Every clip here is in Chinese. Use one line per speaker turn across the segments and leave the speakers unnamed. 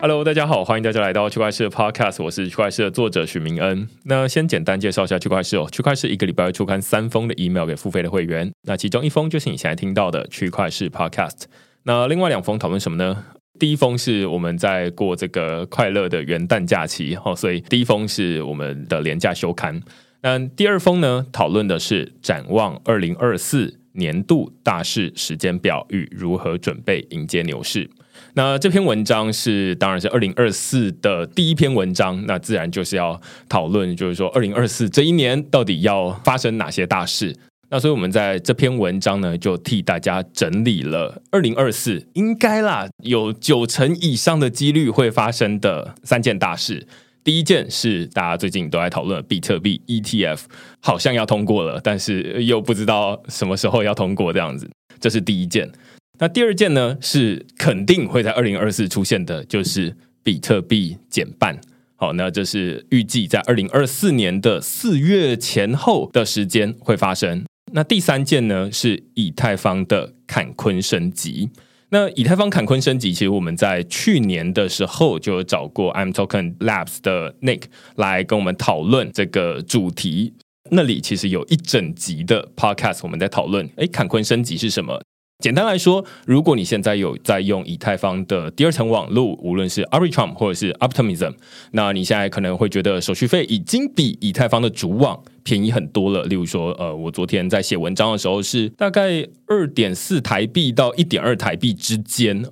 Hello，大家好，欢迎大家来到区块链的 Podcast，我是区块链的作者许明恩。那先简单介绍一下区块链哦，区块链一个礼拜会出刊三封的 email 给付费的会员，那其中一封就是你现在听到的区块链 Podcast，那另外两封讨论什么呢？第一封是我们在过这个快乐的元旦假期，哦，所以第一封是我们的廉价休刊。那第二封呢，讨论的是展望二零二四年度大事时间表与如何准备迎接牛市。那这篇文章是当然是二零二四的第一篇文章，那自然就是要讨论，就是说二零二四这一年到底要发生哪些大事。那所以我们在这篇文章呢，就替大家整理了二零二四应该啦有九成以上的几率会发生的三件大事。第一件是大家最近都在讨论比特币 ETF，好像要通过了，但是又不知道什么时候要通过这样子，这是第一件。那第二件呢，是肯定会在二零二四出现的，就是比特币减半。好，那这是预计在二零二四年的四月前后的时间会发生。那第三件呢，是以太坊的坎昆升级。那以太坊坎昆升级，其实我们在去年的时候就有找过 I'm Token Labs 的 Nick 来跟我们讨论这个主题。那里其实有一整集的 Podcast，我们在讨论，哎，坎昆升级是什么？简单来说，如果你现在有在用以太坊的第二层网络，无论是 Arbitrum 或者是 Optimism，那你现在可能会觉得手续费已经比以太坊的主网便宜很多了。例如说，呃，我昨天在写文章的时候是大概二点四台币到一点二台币之间。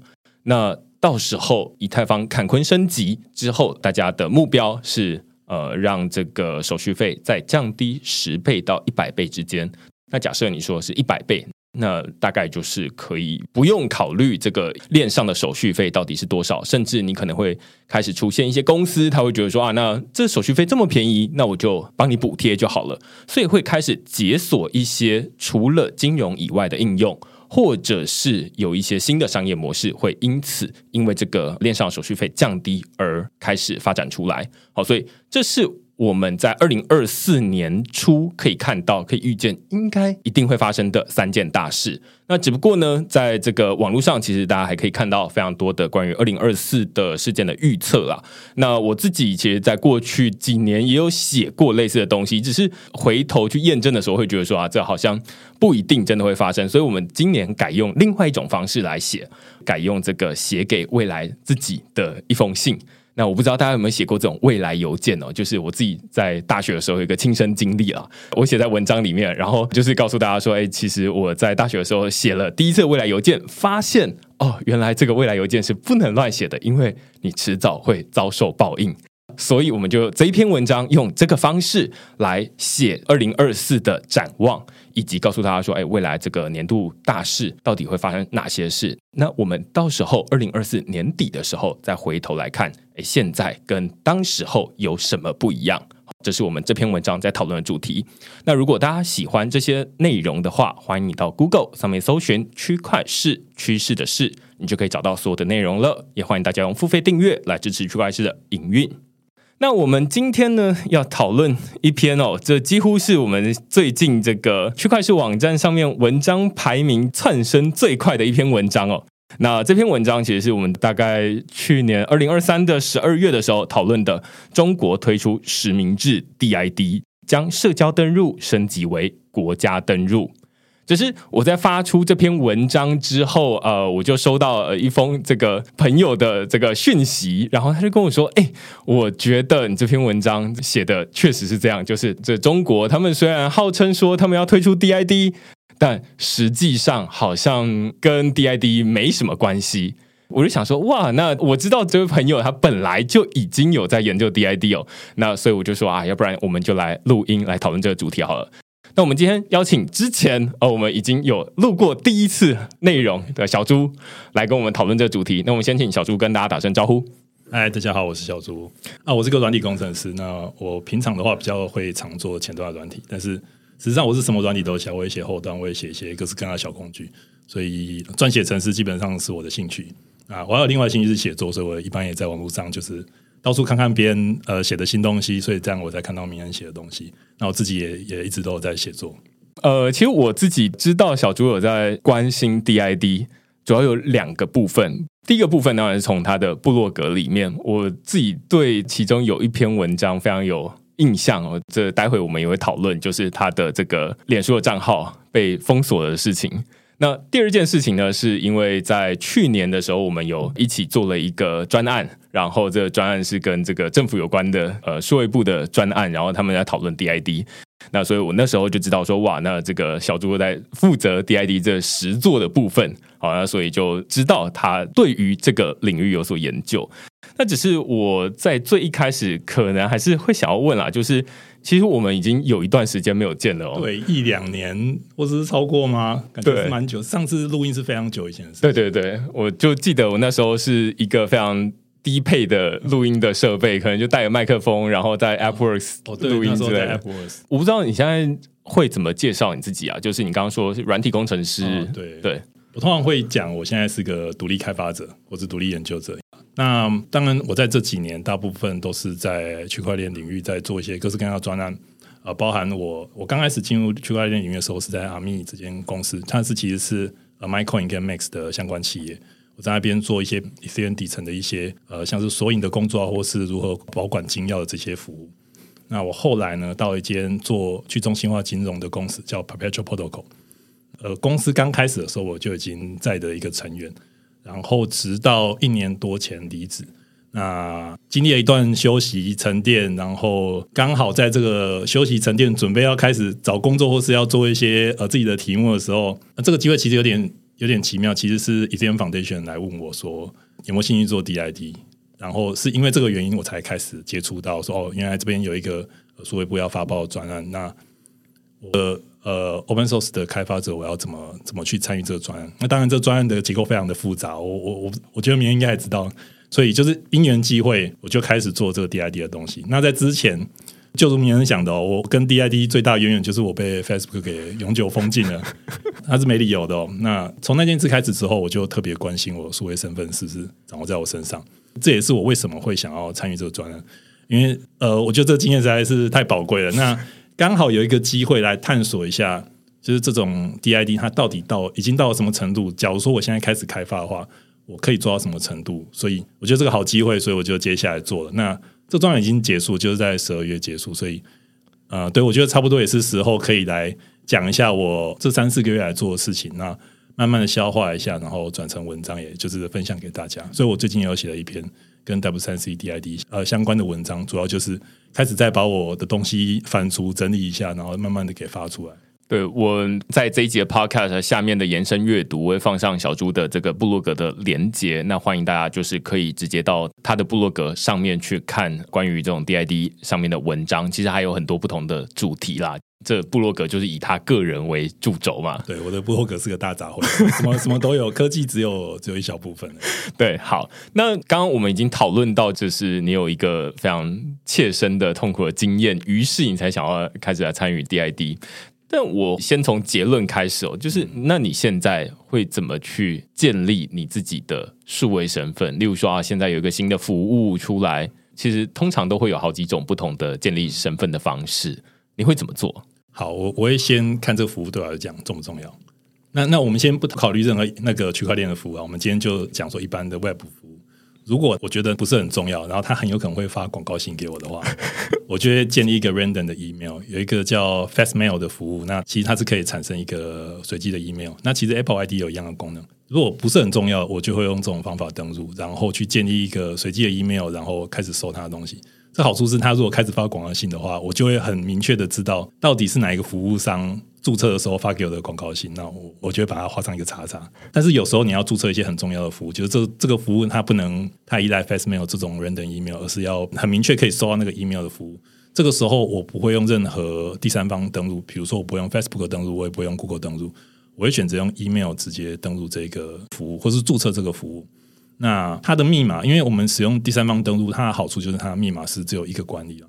那到时候以太坊坎昆升级之后，大家的目标是呃让这个手续费再降低十倍到一百倍之间。那假设你说是一百倍。那大概就是可以不用考虑这个链上的手续费到底是多少，甚至你可能会开始出现一些公司，他会觉得说啊，那这手续费这么便宜，那我就帮你补贴就好了，所以会开始解锁一些除了金融以外的应用，或者是有一些新的商业模式会因此因为这个链上手续费降低而开始发展出来。好，所以这是。我们在二零二四年初可以看到、可以预见，应该一定会发生的三件大事。那只不过呢，在这个网络上，其实大家还可以看到非常多的关于二零二四的事件的预测啦。那我自己其实，在过去几年也有写过类似的东西，只是回头去验证的时候，会觉得说啊，这好像不一定真的会发生。所以我们今年改用另外一种方式来写，改用这个写给未来自己的一封信。那我不知道大家有没有写过这种未来邮件哦？就是我自己在大学的时候有一个亲身经历啊，我写在文章里面，然后就是告诉大家说，哎，其实我在大学的时候写了第一次未来邮件，发现哦，原来这个未来邮件是不能乱写的，因为你迟早会遭受报应。所以我们就这一篇文章用这个方式来写二零二四的展望，以及告诉大家说，哎，未来这个年度大事到底会发生哪些事？那我们到时候二零二四年底的时候再回头来看，哎，现在跟当时候有什么不一样？这是我们这篇文章在讨论的主题。那如果大家喜欢这些内容的话，欢迎你到 Google 上面搜寻“区块市趋势的事”，你就可以找到所有的内容了。也欢迎大家用付费订阅来支持区块市的营运。那我们今天呢要讨论一篇哦，这几乎是我们最近这个区块链网站上面文章排名窜升最快的一篇文章哦。那这篇文章其实是我们大概去年二零二三的十二月的时候讨论的，中国推出实名制 DID，将社交登录升级为国家登录。只是我在发出这篇文章之后，呃，我就收到了一封这个朋友的这个讯息，然后他就跟我说：“哎，我觉得你这篇文章写的确实是这样，就是这中国他们虽然号称说他们要推出 DID，但实际上好像跟 DID 没什么关系。”我就想说：“哇，那我知道这位朋友他本来就已经有在研究 DID 哦，那所以我就说啊，要不然我们就来录音来讨论这个主题好了。”那我们今天邀请之前呃，我们已经有录过第一次内容的小猪来跟我们讨论这个主题。那我们先请小猪跟大家打声招呼。
嗨，大家好，我是小猪啊，我是个软体工程师。那我平常的话比较会常做前端的软体，但是实际上我是什么软体都写，我也写后端，我也写一些各式各样的小工具。所以撰写程式基本上是我的兴趣啊。我还有另外兴趣是写作，所以我一般也在网络上就是。到处看看别人呃写的新东西，所以这样我才看到明恩写的东西。那我自己也也一直都有在写作。
呃，其实我自己知道小猪有在关心 DID，主要有两个部分。第一个部分当然是从他的部落格里面，我自己对其中有一篇文章非常有印象哦。这待会我们也会讨论，就是他的这个脸书的账号被封锁的事情。那第二件事情呢，是因为在去年的时候，我们有一起做了一个专案，然后这个专案是跟这个政府有关的，呃，数位部的专案，然后他们在讨论 DID。那所以我那时候就知道说，哇，那这个小猪在负责 DID 这实作的部分，好，那所以就知道他对于这个领域有所研究。那只是我在最一开始可能还是会想要问啦，就是。其实我们已经有一段时间没有见了哦，
对，一两年或者是超过吗？感觉是蛮久。上次录音是非常久以前的事。
对对对，我就记得我那时候是一个非常低配的录音的设备，可能就带个麦克风，然后在 AppWorks 录音之类的。我不知道你现在会怎么介绍你自己啊？就是你刚刚说是软体工程师，
对
对。
我通常会讲，我现在是个独立开发者或是独立研究者。那当然，我在这几年大部分都是在区块链领域在做一些各式各样的专案，呃，包含我我刚开始进入区块链领域的时候是在阿密这间公司，它是其实是呃 MyCoin 跟 Max 的相关企业，我在那边做一些 e t h e r 底层的一些呃像是索引的工作，或是如何保管金钥的这些服务。那我后来呢，到一间做去中心化金融的公司，叫 Perpetual Protocol。呃，公司刚开始的时候，我就已经在的一个成员，然后直到一年多前离职。那经历了一段休息沉淀，然后刚好在这个休息沉淀，准备要开始找工作或是要做一些呃自己的题目的时候，那这个机会其实有点有点奇妙。其实是 e t h e r Foundation 来问我说有没有兴趣做 DID，然后是因为这个原因我才开始接触到说哦，原来这边有一个数位部要发包专案，那我。呃，open source 的开发者，我要怎么怎么去参与这个专案？那当然，这专案的结构非常的复杂。我我我，我觉得明天应该也知道。所以就是因缘机会，我就开始做这个 DID 的东西。那在之前，就如明恩讲的，我跟 DID 最大渊源就是我被 Facebook 给永久封禁了，那是没理由的。哦。那从那件事开始之后，我就特别关心我数位身份是不是掌握在我身上。这也是我为什么会想要参与这个专案，因为呃，我觉得这个经验实在是太宝贵了。那刚好有一个机会来探索一下，就是这种 DID 它到底到已经到了什么程度？假如说我现在开始开发的话，我可以做到什么程度？所以我觉得这个好机会，所以我就接下来做了。那这专案已经结束，就是在十二月结束，所以呃，对我觉得差不多也是时候可以来讲一下我这三四个月来做的事情。那慢慢的消化一下，然后转成文章，也就是分享给大家。所以我最近有写了一篇跟 W 三 C DID 呃相关的文章，主要就是。开始再把我的东西翻出整理一下，然后慢慢的给发出来。
对，我在这一节 podcast 下面的延伸阅读，我会放上小猪的这个部落格的连接。那欢迎大家就是可以直接到他的部落格上面去看关于这种 DID 上面的文章。其实还有很多不同的主题啦。这部落格就是以他个人为主轴嘛？
对，我的部落格是个大杂烩，什么什么都有，科技只有只有一小部分。
对，好，那刚刚我们已经讨论到，就是你有一个非常切身的痛苦的经验，于是你才想要开始来参与 DID。但我先从结论开始哦，就是那你现在会怎么去建立你自己的数位身份？例如说啊，现在有一个新的服务出来，其实通常都会有好几种不同的建立身份的方式，你会怎么做？
好，我我会先看这个服务对我来讲重不重要。那那我们先不考虑任何那个区块链的服务啊，我们今天就讲说一般的 Web 服务。如果我觉得不是很重要，然后他很有可能会发广告信给我的话，我就会建立一个 random 的 email，有一个叫 Fastmail 的服务。那其实它是可以产生一个随机的 email。那其实 Apple ID 有一样的功能。如果不是很重要，我就会用这种方法登录，然后去建立一个随机的 email，然后开始收他的东西。这好处是，他如果开始发广告信的话，我就会很明确的知道到底是哪一个服务商注册的时候发给我的广告信。那我我就会把它画上一个叉叉。但是有时候你要注册一些很重要的服务，就是这这个服务它不能太依赖 Facemail 这种 random email，而是要很明确可以收到那个 email 的服务。这个时候我不会用任何第三方登录，比如说我不用 Facebook 登录，我也不用 Google 登录，我会选择用 email 直接登录这个服务，或是注册这个服务。那它的密码，因为我们使用第三方登录，它的好处就是它的密码是只有一个管理了。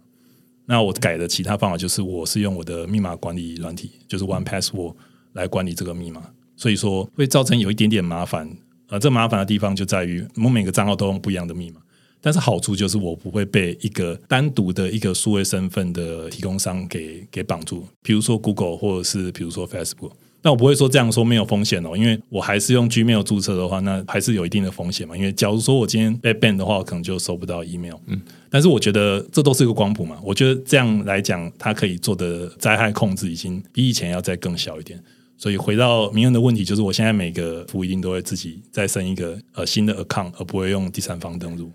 那我改的其他方法就是，我是用我的密码管理软体，就是 One Password 来管理这个密码。所以说会造成有一点点麻烦。呃，这麻烦的地方就在于，我每个账号都用不一样的密码。但是好处就是我不会被一个单独的一个数位身份的提供商给给绑住，比如说 Google 或者是比如说 Facebook。那我不会说这样说没有风险哦，因为我还是用 Gmail 注册的话，那还是有一定的风险嘛。因为假如说我今天被 ban 的话，我可能就收不到 email。嗯，但是我觉得这都是一个光谱嘛。我觉得这样来讲，它可以做的灾害控制已经比以前要再更小一点。所以回到明恩的问题，就是我现在每个服务一定都会自己再生一个呃新的 account，而不会用第三方登录。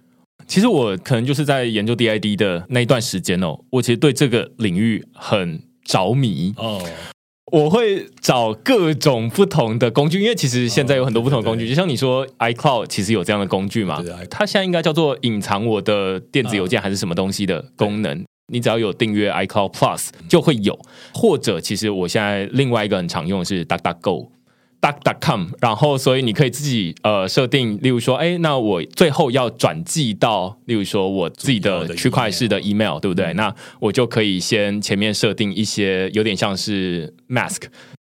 其实我可能就是在研究 DID 的那一段时间哦，我其实对这个领域很着迷哦。我会找各种不同的工具，因为其实现在有很多不同的工具，就像你说 iCloud 其实有这样的工具嘛，它现在应该叫做隐藏我的电子邮件还是什么东西的功能。你只要有订阅 iCloud Plus 就会有，或者其实我现在另外一个很常用的是 DuckDuckGo。duck.com，然后所以你可以自己呃设定，例如说，哎，那我最后要转寄到，例如说我自己的区块式的 email，对不对？那我就可以先前面设定一些有点像是 mask，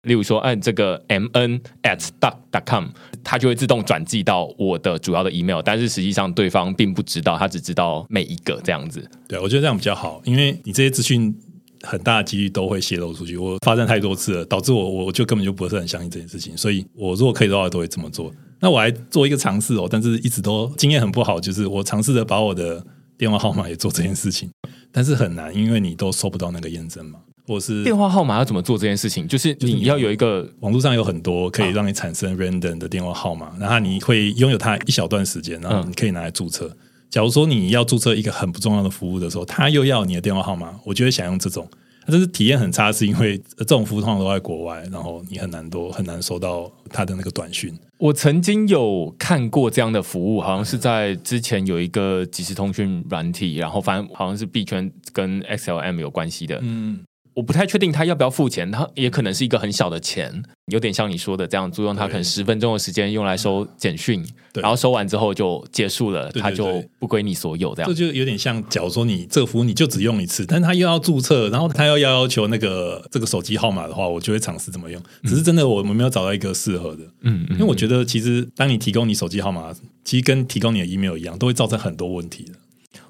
例如说按这个 mn at duck.com，它就会自动转寄到我的主要的 email，但是实际上对方并不知道，他只知道每一个这样子。
对，我觉得这样比较好，因为你这些资讯。很大的几率都会泄露出去，我发生太多次了，导致我我就根本就不是很相信这件事情，所以我如果可以的话，都会这么做。那我还做一个尝试哦，但是一直都经验很不好，就是我尝试着把我的电话号码也做这件事情，但是很难，因为你都收不到那个验证嘛，或是
电话号码要怎么做这件事情？就是你要有一个
网络上有很多可以让你产生 random 的电话号码，然后你会拥有它一小段时间，然后你可以拿来注册。假如说你要注册一个很不重要的服务的时候，他又要你的电话号码，我就会想用这种。但是体验很差，是因为这种服务通常都在国外，然后你很难多很难收到他的那个短讯。
我曾经有看过这样的服务，好像是在之前有一个即时通讯软体，然后反正好像是币圈跟 XLM 有关系的。嗯。我不太确定他要不要付钱，他也可能是一个很小的钱，有点像你说的这样，租用他可能十分钟的时间用来收简讯，然后收完之后就结束了，他就不归你所有这样。
这就有点像，假如说你这个服务你就只用一次，但他又要注册，然后他又要要求那个这个手机号码的话，我就会尝试怎么用。只是真的我们没有找到一个适合的，嗯，因为我觉得其实当你提供你手机号码，其实跟提供你的 email 一样，都会造成很多问题的。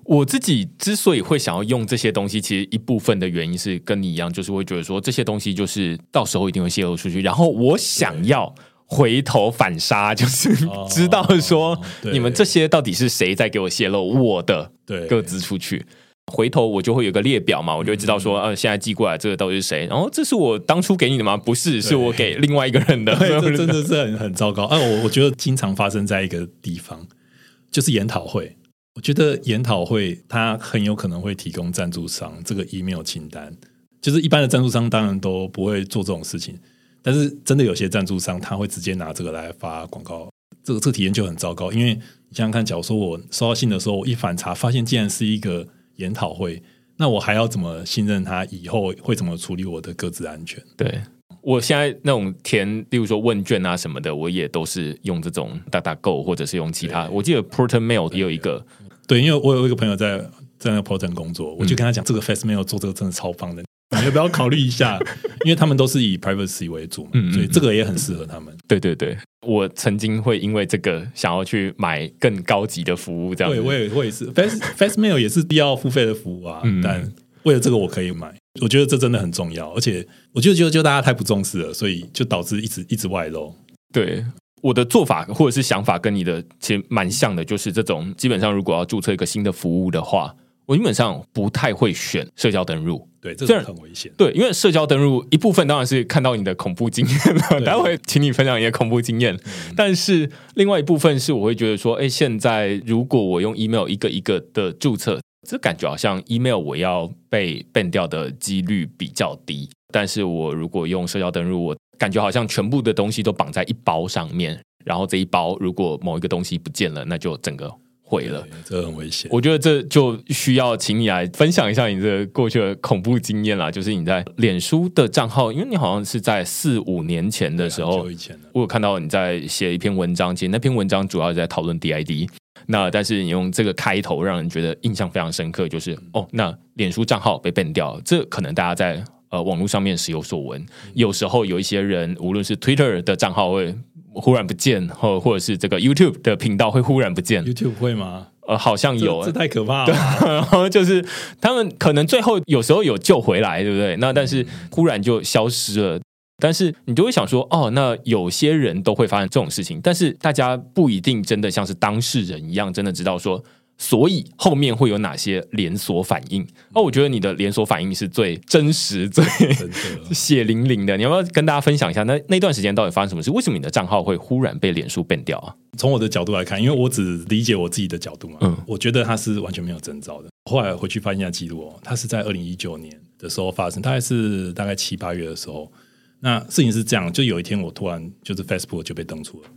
我自己之所以会想要用这些东西，其实一部分的原因是跟你一样，就是会觉得说这些东西就是到时候一定会泄露出去，然后我想要回头反杀，就是 知道说你们这些到底是谁在给我泄露我的各自出去，回头我就会有个列表嘛，我就会知道说呃现在寄过来这个到底是谁，然后这是我当初给你的吗？不是，是我给另外一个人的，
这真的是很很糟糕。啊，我我觉得经常发生在一个地方，就是研讨会。我觉得研讨会它很有可能会提供赞助商这个 email 清单，就是一般的赞助商当然都不会做这种事情，但是真的有些赞助商他会直接拿这个来发广告，这个这个体验就很糟糕。因为你想想看，假如说我收到信的时候，我一反查发现竟然是一个研讨会，那我还要怎么信任他以后会怎么处理我的各自安全？
对。我现在那种填，例如说问卷啊什么的，我也都是用这种大大 Go，或者是用其他。我记得 Porter Mail 也有一个，
对，因为我有一个朋友在在那 Porter 工作，我就跟他讲，这个 Fast Mail 做这个真的超棒的，你要不要考虑一下？因为他们都是以 Privacy 为主嘛，所以这个也很适合他们。
对对对，我曾经会因为这个想要去买更高级的服务，这样。
对，我也我也是 Fast Fast Mail 也是必要付费的服务啊，但为了这个我可以买。我觉得这真的很重要，而且我觉得就就大家太不重视了，所以就导致一直一直外漏。
对我的做法或者是想法跟你的其实蛮像的，就是这种基本上如果要注册一个新的服务的话，我基本上不太会选社交登录。
对，这很危险。
对，因为社交登录一部分当然是看到你的恐怖经验了，待会请你分享你的恐怖经验。但是另外一部分是我会觉得说，哎，现在如果我用 email 一个一个的注册。这感觉好像 email 我要被 ban 掉的几率比较低，但是我如果用社交登录，我感觉好像全部的东西都绑在一包上面，然后这一包如果某一个东西不见了，那就整个毁了，
这很危险。
我觉得这就需要请你来分享一下你这过去的恐怖经验啦，就是你在脸书的账号，因为你好像是在四五年前的时候，我有看到你在写一篇文章，其实那篇文章主要是在讨论 DID。那但是你用这个开头让人觉得印象非常深刻，就是哦，那脸书账号被 ban 掉，这可能大家在呃网络上面时有所闻。有时候有一些人，无论是 Twitter 的账号会忽然不见，或或者是这个 YouTube 的频道会忽然不见。
YouTube 会吗？
呃，好像有，
这太可怕了。
然后就是他们可能最后有时候有救回来，对不对？那但是忽然就消失了。但是你就会想说，哦，那有些人都会发生这种事情，但是大家不一定真的像是当事人一样，真的知道说。所以后面会有哪些连锁反应？哦，我觉得你的连锁反应是最真实、最血淋淋的。你要不要跟大家分享一下？那那段时间到底发生什么事？为什么你的账号会忽然被脸书变掉啊？
从我的角度来看，因为我只理解我自己的角度嘛，嗯，我觉得它是完全没有征兆的。后来回去翻一下记录哦，它是在二零一九年的时候发生，大概是大概七八月的时候。那事情是这样，就有一天我突然就是 Facebook 就被登出了。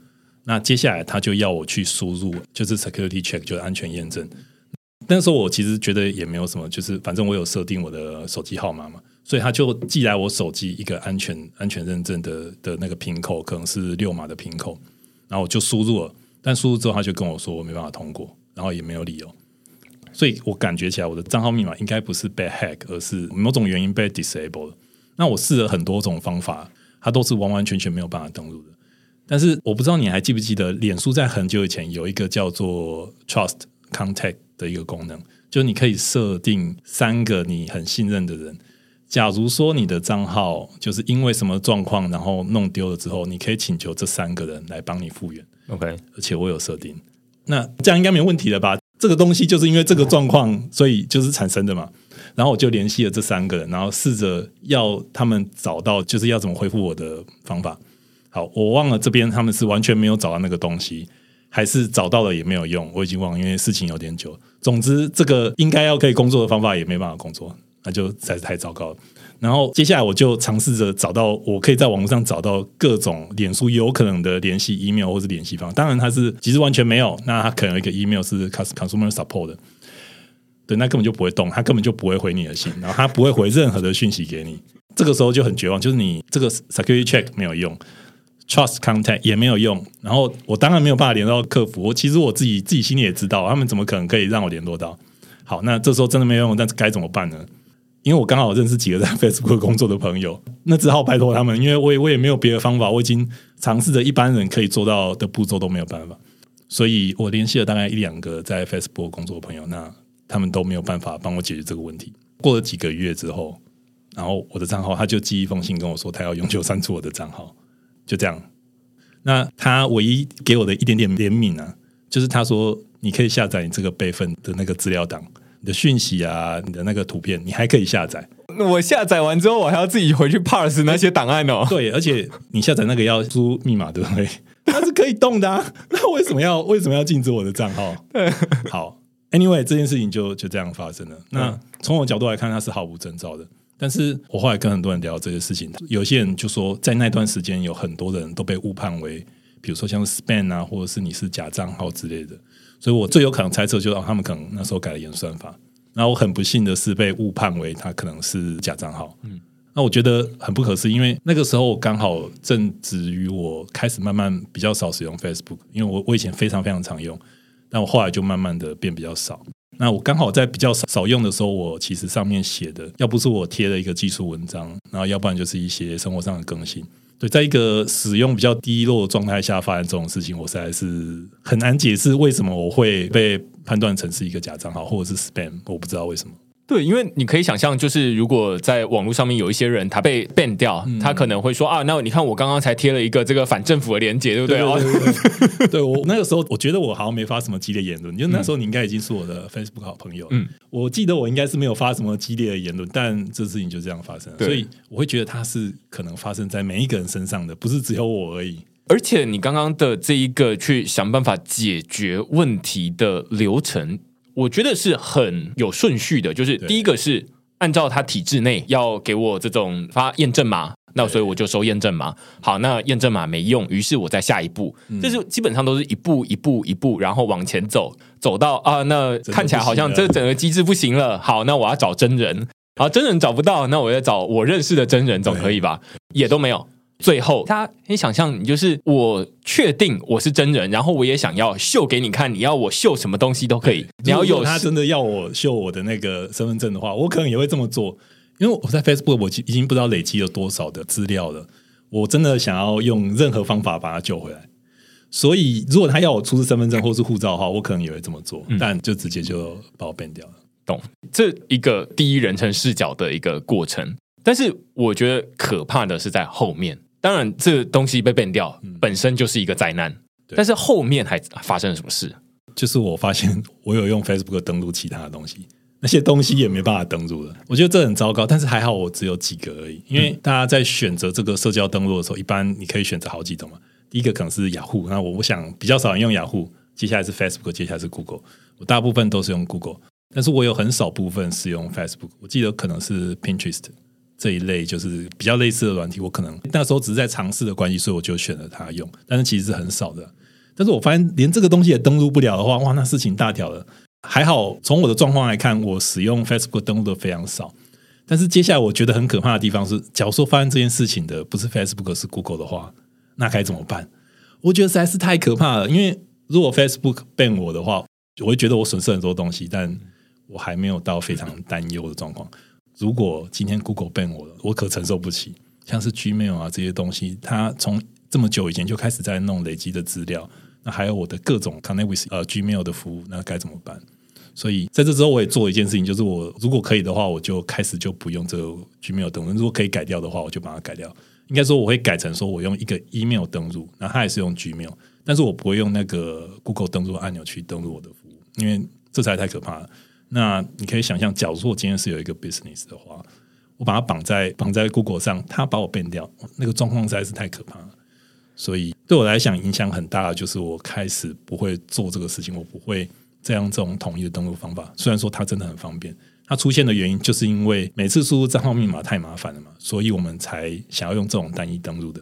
那接下来他就要我去输入，就是 security check，就是安全验证。那时候我其实觉得也没有什么，就是反正我有设定我的手机号码嘛，所以他就寄来我手机一个安全安全认证的的那个 PIN code，可能是六码的 PIN code，然后我就输入了，但输入之后他就跟我说我没办法通过，然后也没有理由，所以我感觉起来我的账号密码应该不是被 hack，而是某种原因被 disable 了。那我试了很多种方法，它都是完完全全没有办法登录的。但是我不知道你还记不记得，脸书在很久以前有一个叫做 Trust Contact 的一个功能，就是你可以设定三个你很信任的人。假如说你的账号就是因为什么状况，然后弄丢了之后，你可以请求这三个人来帮你复原。
OK，
而且我有设定，那这样应该没问题了吧？这个东西就是因为这个状况，所以就是产生的嘛。然后我就联系了这三个人，然后试着要他们找到就是要怎么恢复我的方法。好，我忘了这边他们是完全没有找到那个东西，还是找到了也没有用，我已经忘了，因为事情有点久。总之，这个应该要可以工作的方法也没办法工作，那就实在是太糟糕了。然后接下来我就尝试着找到我可以在网络上找到各种脸书有可能的联系 email 或是联系方式，当然它是其实完全没有，那它可能有一个 email 是 consumer support，对，那根本就不会动，他根本就不会回你的信，然后他不会回任何的讯息给你。这个时候就很绝望，就是你这个 security check 没有用。Trust contact 也没有用，然后我当然没有办法联络到客服。我其实我自己自己心里也知道，他们怎么可能可以让我联络到？好，那这时候真的没有用，但是该怎么办呢？因为我刚好认识几个在 Facebook 工作的朋友，那只好拜托他们，因为我也我也没有别的方法，我已经尝试着一般人可以做到的步骤都没有办法，所以我联系了大概一两个在 Facebook 工作的朋友，那他们都没有办法帮我解决这个问题。过了几个月之后，然后我的账号他就寄一封信跟我说，他要永久删除我的账号。就这样，那他唯一给我的一点点怜悯啊，就是他说你可以下载你这个备份的那个资料档，你的讯息啊，你的那个图片，你还可以下载。
我下载完之后，我还要自己回去 parse 那些档案哦。
对，而且你下载那个要输密码，对不对？它是可以动的，啊，那为什么要为什么要禁止我的账号？对 好，Anyway，这件事情就就这样发生了。那从我角度来看，它是毫无征兆的。但是我后来跟很多人聊这些事情，有些人就说，在那段时间有很多人都被误判为，比如说像 span 啊，或者是你是假账号之类的。所以我最有可能猜测，就是他们可能那时候改了演算法。那我很不幸的是被误判为他可能是假账号。嗯，那我觉得很不可思议，因为那个时候刚好正值于我开始慢慢比较少使用 Facebook，因为我我以前非常非常常用，那我后来就慢慢的变比较少。那我刚好在比较少少用的时候，我其实上面写的，要不是我贴了一个技术文章，然后要不然就是一些生活上的更新。对，在一个使用比较低落的状态下发生这种事情，我实在是很难解释为什么我会被判断成是一个假账号或者是 spam，我不知道为什么。
对，因为你可以想象，就是如果在网络上面有一些人他被 ban 掉，他可能会说啊，那你看我刚刚才贴了一个这个反政府的链接，对不
对？对 我那个时候，我觉得我好像没发什么激烈言论，因为那时候你应该已经是我的 Facebook 好朋友。嗯，我记得我应该是没有发什么激烈的言论，但这事情就这样发生了，所以我会觉得它是可能发生在每一个人身上的，不是只有我而已。
而且你刚刚的这一个去想办法解决问题的流程。我觉得是很有顺序的，就是第一个是按照他体制内要给我这种发验证码，那所以我就收验证码。好，那验证码没用，于是我在下一步，这是基本上都是一步一步一步，然后往前走，走到啊，那看起来好像这整个机制不行了。好，那我要找真人，好，真人找不到，那我要找我认识的真人，总可以吧？也都没有。最后，他你想象，你就是我确定我是真人，然后我也想要秀给你看，你要我秀什么东西都可以。你要有
他真的要我秀我的那个身份证的话，我可能也会这么做，因为我在 Facebook 我已经不知道累积了多少的资料了。我真的想要用任何方法把它救回来。所以，如果他要我出示身份证或是护照的话，我可能也会这么做，但就直接就把我变掉了。
懂？这一个第一人称视角的一个过程。但是我觉得可怕的是在后面。当然，这东西被变掉本身就是一个灾难，但是后面还发生了什么事？
就是我发现我有用 Facebook 登录其他的东西，那些东西也没办法登录了。我觉得这很糟糕，但是还好我只有几个而已。因为大家在选择这个社交登录的时候，一般你可以选择好几种嘛。第一个可能是雅虎，那我我想比较少人用雅虎，接下来是 Facebook，接下来是 Google。我大部分都是用 Google，但是我有很少部分是用 Facebook。我记得可能是 Pinterest。这一类就是比较类似的软体，我可能那时候只是在尝试的关系，所以我就选了它用。但是其实是很少的。但是我发现连这个东西也登录不了的话，哇，那事情大条了。还好从我的状况来看，我使用 Facebook 登录的非常少。但是接下来我觉得很可怕的地方是，假如说发生这件事情的不是 Facebook 是 Google 的话，那该怎么办？我觉得实在是太可怕了。因为如果 Facebook ban 我的话，我会觉得我损失很多东西，但我还没有到非常担忧的状况。如果今天 Google 变我了，我可承受不起。像是 Gmail 啊这些东西，它从这么久以前就开始在弄累积的资料，那还有我的各种 Connect with 呃 Gmail 的服务，那该怎么办？所以在这之后，我也做一件事情，就是我如果可以的话，我就开始就不用这个 Gmail 登录。如果可以改掉的话，我就把它改掉。应该说我会改成说我用一个 email 登录，那它也是用 Gmail，但是我不会用那个 Google 登录按钮去登录我的服务，因为这才太可怕了。那你可以想象，假如说我今天是有一个 business 的话，我把它绑在绑在 Google 上，它把我变掉，那个状况实在是太可怕了。所以对我来讲，影响很大的就是我开始不会做这个事情，我不会这样这种统一的登录方法。虽然说它真的很方便，它出现的原因就是因为每次输入账号密码太麻烦了嘛，所以我们才想要用这种单一登录的。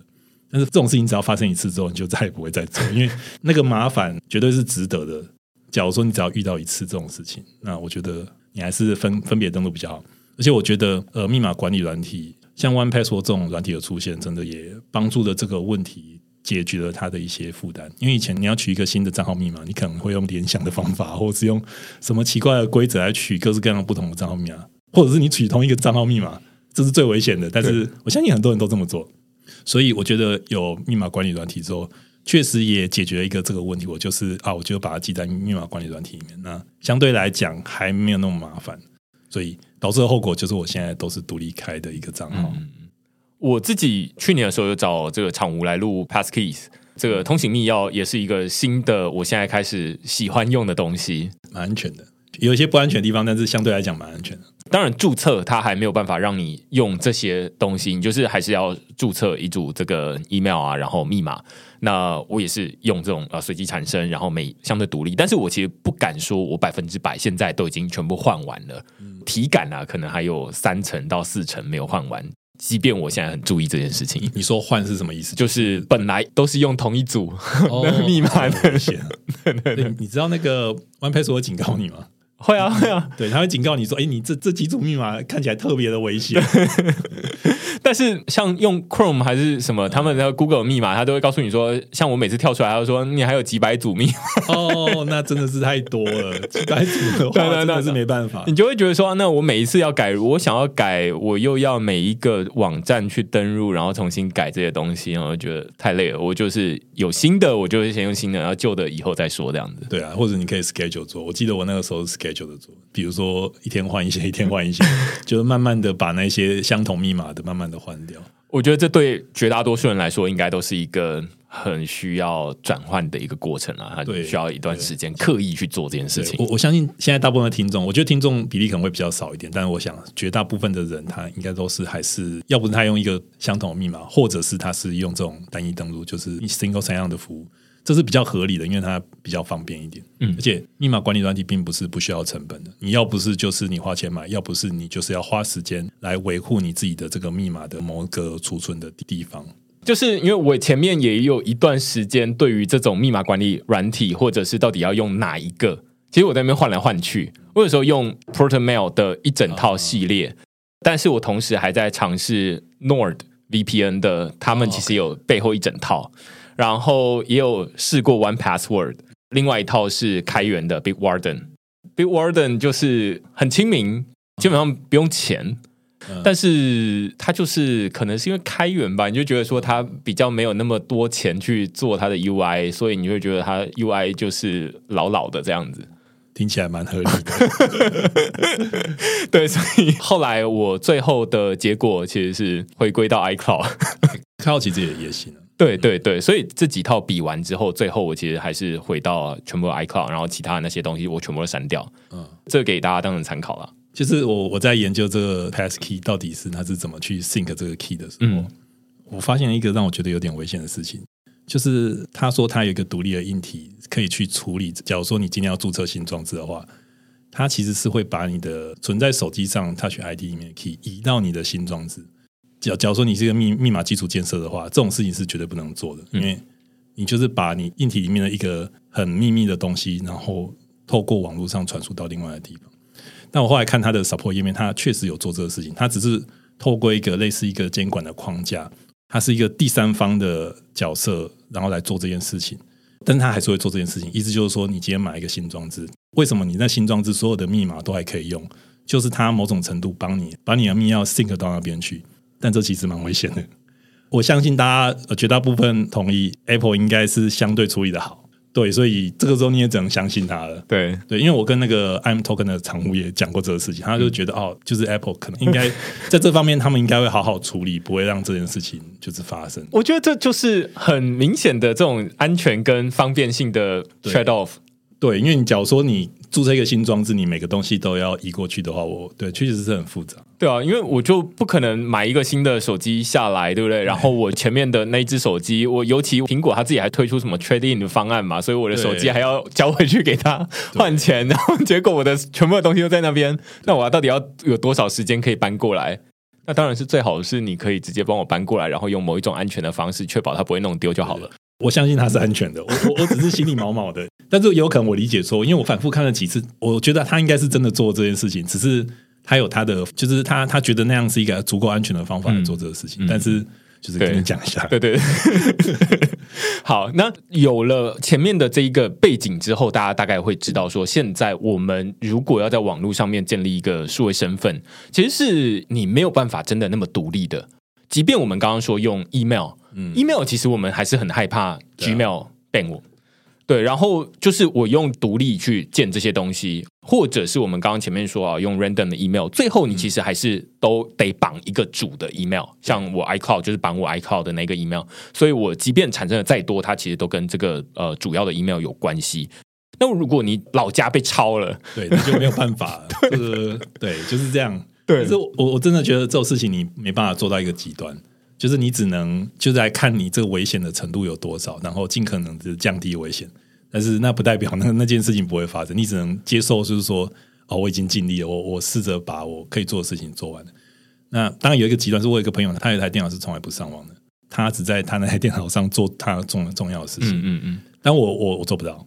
但是这种事情只要发生一次之后，你就再也不会再做，因为那个麻烦绝对是值得的。假如说你只要遇到一次这种事情，那我觉得你还是分分别登录比较好。而且我觉得，呃，密码管理软体像 One Password 这种软体的出现，真的也帮助了这个问题，解决了它的一些负担。因为以前你要取一个新的账号密码，你可能会用联想的方法，或者是用什么奇怪的规则来取各式各样不同的账号密码，或者是你取同一个账号密码，这是最危险的。但是我相信很多人都这么做，所以我觉得有密码管理软体之后。确实也解决了一个这个问题，我就是啊，我就把它记在密码管理软体里面。那相对来讲还没有那么麻烦，所以导致的后果就是我现在都是独立开的一个账号。
我自己去年的时候有找这个厂务来录 Passkeys，这个通行密钥也是一个新的，我现在开始喜欢用的东西，
蛮安全的。有一些不安全的地方，但是相对来讲蛮安全的。
当然，注册它还没有办法让你用这些东西，你就是还是要注册一组这个 email 啊，然后密码。那我也是用这种呃随机产生，然后每相对独立，但是我其实不敢说我百分之百现在都已经全部换完了，体感啊可能还有三成到四成没有换完，即便我现在很注意这件事情。
你说换是什么意思？
就是本来都是用同一组 密码的，
你知道那个 OnePassword 警告你吗？
会啊会啊，
对，他会警告你说：“哎，你这这几组密码看起来特别的危险。”
但是像用 Chrome 还是什么，他们的 Google 密码，他都会告诉你说：“像我每次跳出来，他说你还有几百组密码。”
哦，那真的是太多了，几百组的话 真的是没办法。
你就会觉得说：“那我每一次要改，我想要改，我又要每一个网站去登录，然后重新改这些东西，我觉得太累了。我就是有新的，我就先用新的，然后旧的以后再说这样子。”
对啊，或者你可以 schedule 做。我记得我那个时候 schedule 的做，比如说一天换一些，一天换一些，就是慢慢的把那些相同密码的慢慢的换掉。
我觉得这对绝大多数人来说，应该都是一个很需要转换的一个过程啊，他需要一段时间刻意去做这件事情。
我我相信现在大部分的听众，我觉得听众比例可能会比较少一点，但是我想绝大部分的人，他应该都是还是要不是他用一个相同的密码，或者是他是用这种单一登录，就是 single sign on 的服务。这是比较合理的，因为它比较方便一点。嗯，而且密码管理软体并不是不需要成本的。你要不是就是你花钱买，要不是你就是要花时间来维护你自己的这个密码的某个储存的地方。
就是因为我前面也有一段时间，对于这种密码管理软体，或者是到底要用哪一个，其实我在那边换来换去。我有时候用 Portmail 的一整套系列，但是我同时还在尝试 Nord VPN 的，他们其实有背后一整套。然后也有试过 One Password，另外一套是开源的 Big Warden。Big Warden 就是很亲民，基本上不用钱，但是它就是可能是因为开源吧，你就觉得说它比较没有那么多钱去做它的 UI，所以你会觉得它 UI 就是老老的这样子。
听起来蛮合理的。
对，所以后来我最后的结果其实是回归到 iCloud。
靠，其实也也行。
对对对，所以这几套比完之后，最后我其实还是回到全部 iCloud，然后其他的那些东西我全部都删掉。嗯，这给大家当成参考了。
就是我我在研究这个 pass key 到底是它是怎么去 sync 这个 key 的时候，我发现了一个让我觉得有点危险的事情，就是他说他有一个独立的硬体可以去处理。假如说你今天要注册新装置的话，它其实是会把你的存在手机上 Touch ID 里面的 key 移到你的新装置。假假如说你是一个密密码基础建设的话，这种事情是绝对不能做的，因为你就是把你硬体里面的一个很秘密的东西，然后透过网络上传输到另外的地方。但我后来看他的 support 页面，他确实有做这个事情。他只是透过一个类似一个监管的框架，他是一个第三方的角色，然后来做这件事情。但他还是会做这件事情，意思就是说，你今天买一个新装置，为什么你那新装置所有的密码都还可以用？就是他某种程度帮你把你的密钥 sync 到那边去。但这其实蛮危险的。我相信大家绝大部分同意，Apple 应该是相对处理的好。对，所以这个时候你也只能相信他了。
对
对，因为我跟那个 I'm Token 的常务也讲过这个事情，他就觉得哦，就是 Apple 可能应该在这方面，他们应该会好好处理，不会让这件事情就是发生。
我觉得这就是很明显的这种安全跟方便性的 trade off。
对，因为你假如说你注册一个新装置，你每个东西都要移过去的话，我对确实是很复杂。
对啊，因为我就不可能买一个新的手机下来，对不对？然后我前面的那一只手机，我尤其苹果他自己还推出什么 trade in 的方案嘛，所以我的手机还要交回去给他换钱，然后结果我的全部的东西都在那边，那我到底要有多少时间可以搬过来？那当然是最好的是你可以直接帮我搬过来，然后用某一种安全的方式确保它不会弄丢就好了。
我相信它是安全的，我我我只是心里毛毛的，但是有可能我理解错，因为我反复看了几次，我觉得他应该是真的做这件事情，只是他有他的，就是他他觉得那样是一个足够安全的方法来做这个事情，但是就是跟你讲一下，
对对。好，那有了前面的这一个背景之后，大家大概会知道说，现在我们如果要在网络上面建立一个数位身份，其实是你没有办法真的那么独立的。即便我们刚刚说用 email，嗯，email 其实我们还是很害怕 Gmail ban 我，对，然后就是我用独立去建这些东西，或者是我们刚刚前面说啊，用 random 的 email，最后你其实还是都得绑一个主的 email，像我 iCloud 就是绑我 iCloud 的那个 email，所以我即便产生的再多，它其实都跟这个呃主要的 email 有关系。那如果你老家被抄了，
对，那就没有办法了，就是对，就是这样。对。可是我我真的觉得这种事情你没办法做到一个极端，就是你只能就在看你这个危险的程度有多少，然后尽可能的降低危险。但是那不代表那那件事情不会发生，你只能接受，就是说哦，我已经尽力了，我我试着把我可以做的事情做完了。那当然有一个极端，是我有一个朋友，他有一台电脑是从来不上网的，他只在他那台电脑上做他重重要的事情。嗯嗯嗯，但我我我做不到。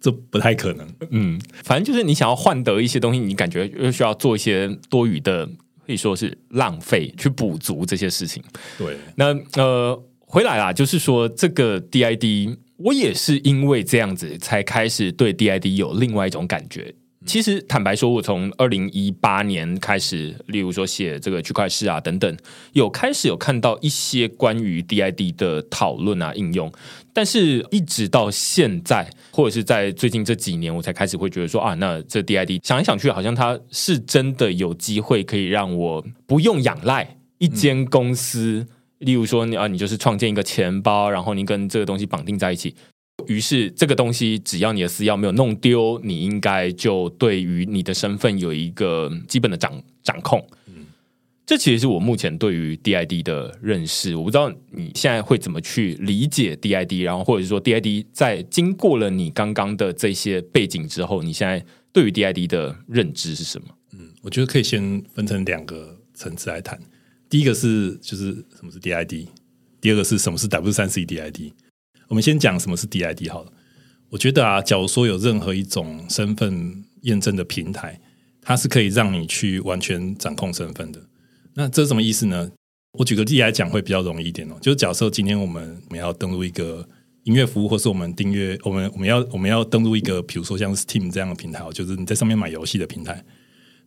这不太可能。
嗯，反正就是你想要换得一些东西，你感觉又需要做一些多余的，可以说是浪费去补足这些事情。
对，
那呃，回来啦，就是说这个 DID，我也是因为这样子才开始对 DID 有另外一种感觉。其实坦白说，我从二零一八年开始，例如说写这个区块链啊等等，有开始有看到一些关于 DID 的讨论啊应用，但是一直到现在，或者是在最近这几年，我才开始会觉得说啊，那这 DID 想来想去，好像它是真的有机会可以让我不用仰赖一间公司，例如说你啊，你就是创建一个钱包，然后你跟这个东西绑定在一起。于是，这个东西只要你的私钥没有弄丢，你应该就对于你的身份有一个基本的掌掌控。嗯，这其实是我目前对于 DID 的认识。我不知道你现在会怎么去理解 DID，然后或者是说 DID 在经过了你刚刚的这些背景之后，你现在对于 DID 的认知是什么？
嗯，我觉得可以先分成两个层次来谈。第一个是就是什么是 DID，第二个是什么是 W 三 C DID。我们先讲什么是 DID 好了。我觉得啊，假如说有任何一种身份验证的平台，它是可以让你去完全掌控身份的。那这是什么意思呢？我举个例来讲会比较容易一点哦。就是假设今天我们我们要登录一个音乐服务，或是我们订阅我们我们要我们要登录一个，比如说像 Steam 这样的平台，就是你在上面买游戏的平台。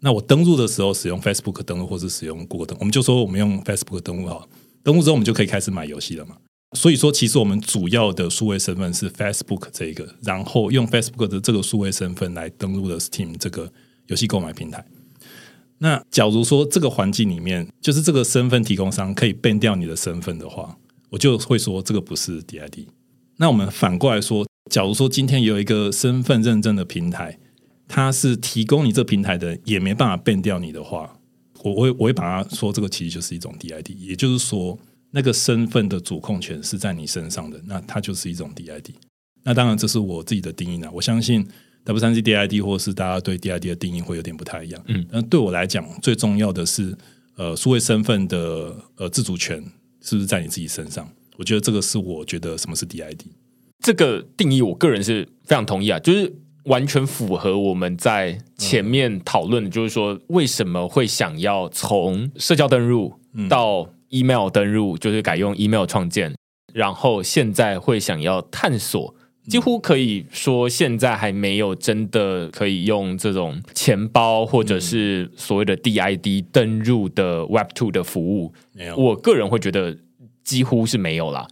那我登录的时候使用 Facebook 登录，或是使用 Google 登，我们就说我们用 Facebook 登录好。登录之后，我们就可以开始买游戏了嘛。所以说，其实我们主要的数位身份是 Facebook 这一个，然后用 Facebook 的这个数位身份来登录的 Steam 这个游戏购买平台。那假如说这个环境里面，就是这个身份提供商可以变掉你的身份的话，我就会说这个不是 DID。那我们反过来说，假如说今天有一个身份认证的平台，它是提供你这平台的，也没办法变掉你的话，我我我会把它说这个其实就是一种 DID，也就是说。那个身份的主控权是在你身上的，那它就是一种 DID。那当然，这是我自己的定义呢。我相信 W 三 C DID 或是大家对 DID 的定义会有点不太一样。嗯，那对我来讲，最重要的是，呃，数位身份的呃自主权是不是在你自己身上？我觉得这个是我觉得什么是 DID
这个定义，我个人是非常同意啊，就是完全符合我们在前面讨论的，就是说为什么会想要从社交登入到 email 登录就是改用 email 创建，然后现在会想要探索，几乎可以说现在还没有真的可以用这种钱包或者是所谓的 DID 登入的 Web Two 的服务。
没有，
我个人会觉得几乎是没有啦。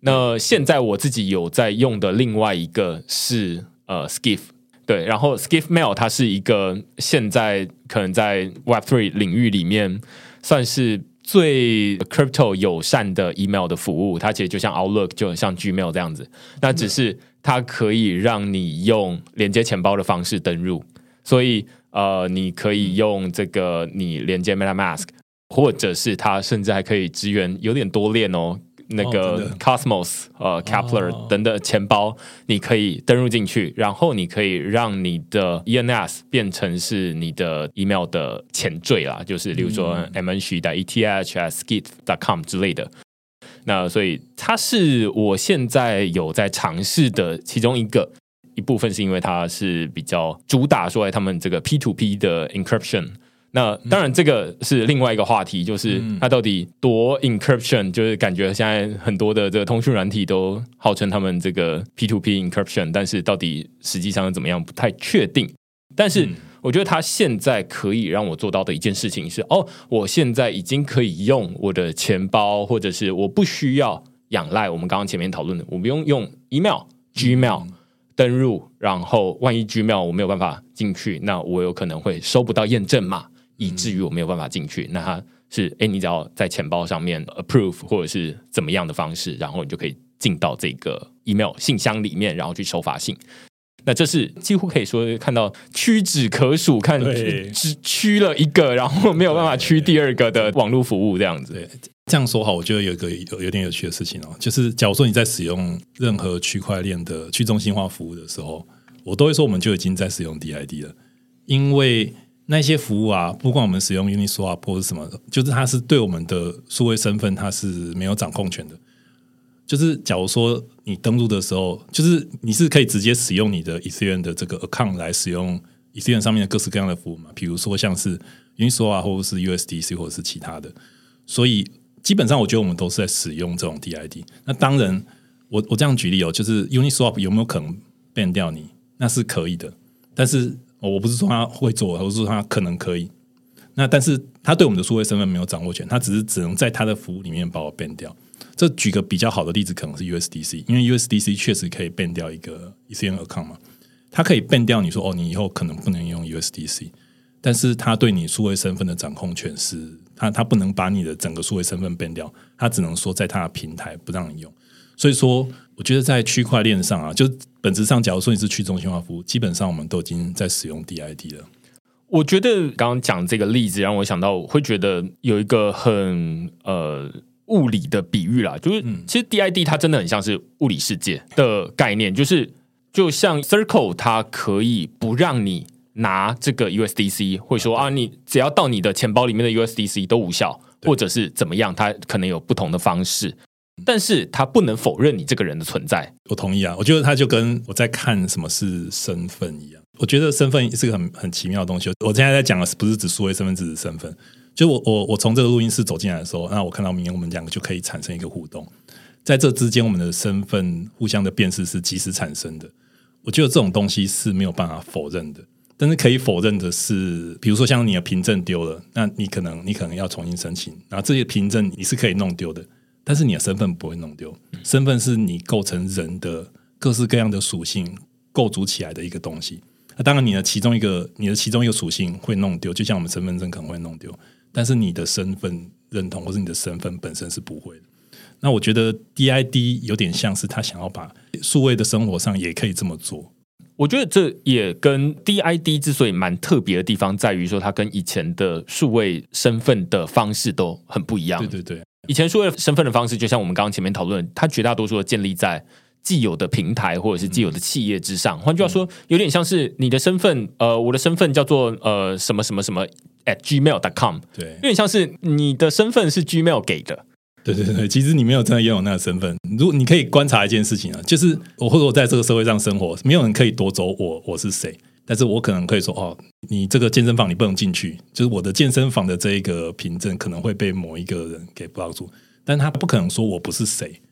那现在我自己有在用的另外一个是呃 Skiff，对，然后 Skiff Mail 它是一个现在可能在 Web Three 领域里面算是。最 crypto 友善的 email 的服务，它其实就像 Outlook，就很像 Gmail 这样子。那只是它可以让你用连接钱包的方式登入，所以呃，你可以用这个你连接 MetaMask，或者是它甚至还可以支援有点多链哦。那个 Cosmos、呃 Kepler 等等钱包，你可以登录进去，然后你可以让你的 ENS 变成是你的 email 的前缀啦，就是例如说 m n x 的 eth@skit.com 之类的。那所以它是我现在有在尝试的其中一个一部分，是因为它是比较主打说他们这个 P to P 的 encryption。那当然，这个是另外一个话题，就是它到底多 encryption，就是感觉现在很多的这个通讯软体都号称他们这个 P to P encryption，但是到底实际上怎么样不太确定。但是我觉得它现在可以让我做到的一件事情是，哦，我现在已经可以用我的钱包，或者是我不需要仰赖我们刚刚前面讨论的，我不用用 email、Gmail 登入，然后万一 Gmail 我没有办法进去，那我有可能会收不到验证码。以至于我没有办法进去，那它是哎，你只要在钱包上面 approve 或者是怎么样的方式，然后你就可以进到这个 email 信箱里面，然后去收发信。那这是几乎可以说看到屈指可数，看只屈了一个，然后没有办法屈第二个的网络服务这样子。
对，这样说好，我觉得有一个有有点有趣的事情哦，就是假如说你在使用任何区块链的去中心化服务的时候，我都会说我们就已经在使用 DID 了，因为。那些服务啊，不管我们使用 Uniswap 或是什么，就是它是对我们的数位身份它是没有掌控权的。就是假如说你登录的时候，就是你是可以直接使用你的 Ethereum 的这个 account 来使用 Ethereum 上面的各式各样的服务嘛，比如说像是 Uniswap 或者是 USDC 或者是其他的。所以基本上我觉得我们都是在使用这种 DID。那当然，我我这样举例哦，就是 Uniswap 有没有可能变掉你？那是可以的，但是。我不是说他会做，我是说他可能可以。那但是他对我们的数位身份没有掌握权，他只是只能在他的服务里面把我变掉。这举个比较好的例子，可能是 USDC，因为 USDC 确实可以变掉一个 ECN account 嘛，它可以变掉。你说哦，你以后可能不能用 USDC，但是他对你数位身份的掌控权是，他他不能把你的整个数位身份变掉，他只能说在他的平台不让你用。所以说，我觉得在区块链上啊，就本质上，假如说你是去中心化服务，基本上我们都已经在使用 DID 了。
我觉得刚刚讲这个例子让我想到，会觉得有一个很呃物理的比喻啦，就是其实 DID 它真的很像是物理世界的概念，就是就像 Circle 它可以不让你拿这个 USDC，会说啊，你只要到你的钱包里面的 USDC 都无效，或者是怎么样，它可能有不同的方式。但是他不能否认你这个人的存在。
我同意啊，我觉得他就跟我在看什么是身份一样。我觉得身份是个很很奇妙的东西。我现在在讲的是不是指数位身份，只是身份。就我我我从这个录音室走进来的时候，那我看到明天我们两个就可以产生一个互动。在这之间，我们的身份互相的辨识是及时产生的。我觉得这种东西是没有办法否认的。但是可以否认的是，比如说像你的凭证丢了，那你可能你可能要重新申请，然后这些凭证你是可以弄丢的。但是你的身份不会弄丢。身份是你构成人的各式各样的属性构筑起来的一个东西。那当然，你的其中一个你的其中一个属性会弄丢，就像我们身份证可能会弄丢，但是你的身份认同或是你的身份本身是不会的。那我觉得 DID 有点像是他想要把数位的生活上也可以这么做。
我觉得这也跟 DID 之所以蛮特别的地方，在于说它跟以前的数位身份的方式都很不一样。
对对对，
以前说的身份的方式，就像我们刚刚前面讨论，它绝大多数的建立在既有的平台或者是既有的企业之上。换句话说，有点像是你的身份，呃，我的身份叫做呃什么什么什么 at gmail dot com，
对，
有点像是你的身份是 Gmail 给的。
对对对，其实你没有真的拥有那个身份。如果你可以观察一件事情啊，就是我或者我在这个社会上生活，没有人可以夺走我我是谁，但是我可能可以说哦，你这个健身房你不能进去，就是我的健身房的这一个凭证可能会被某一个人给挡住，但他不可能说我不是谁，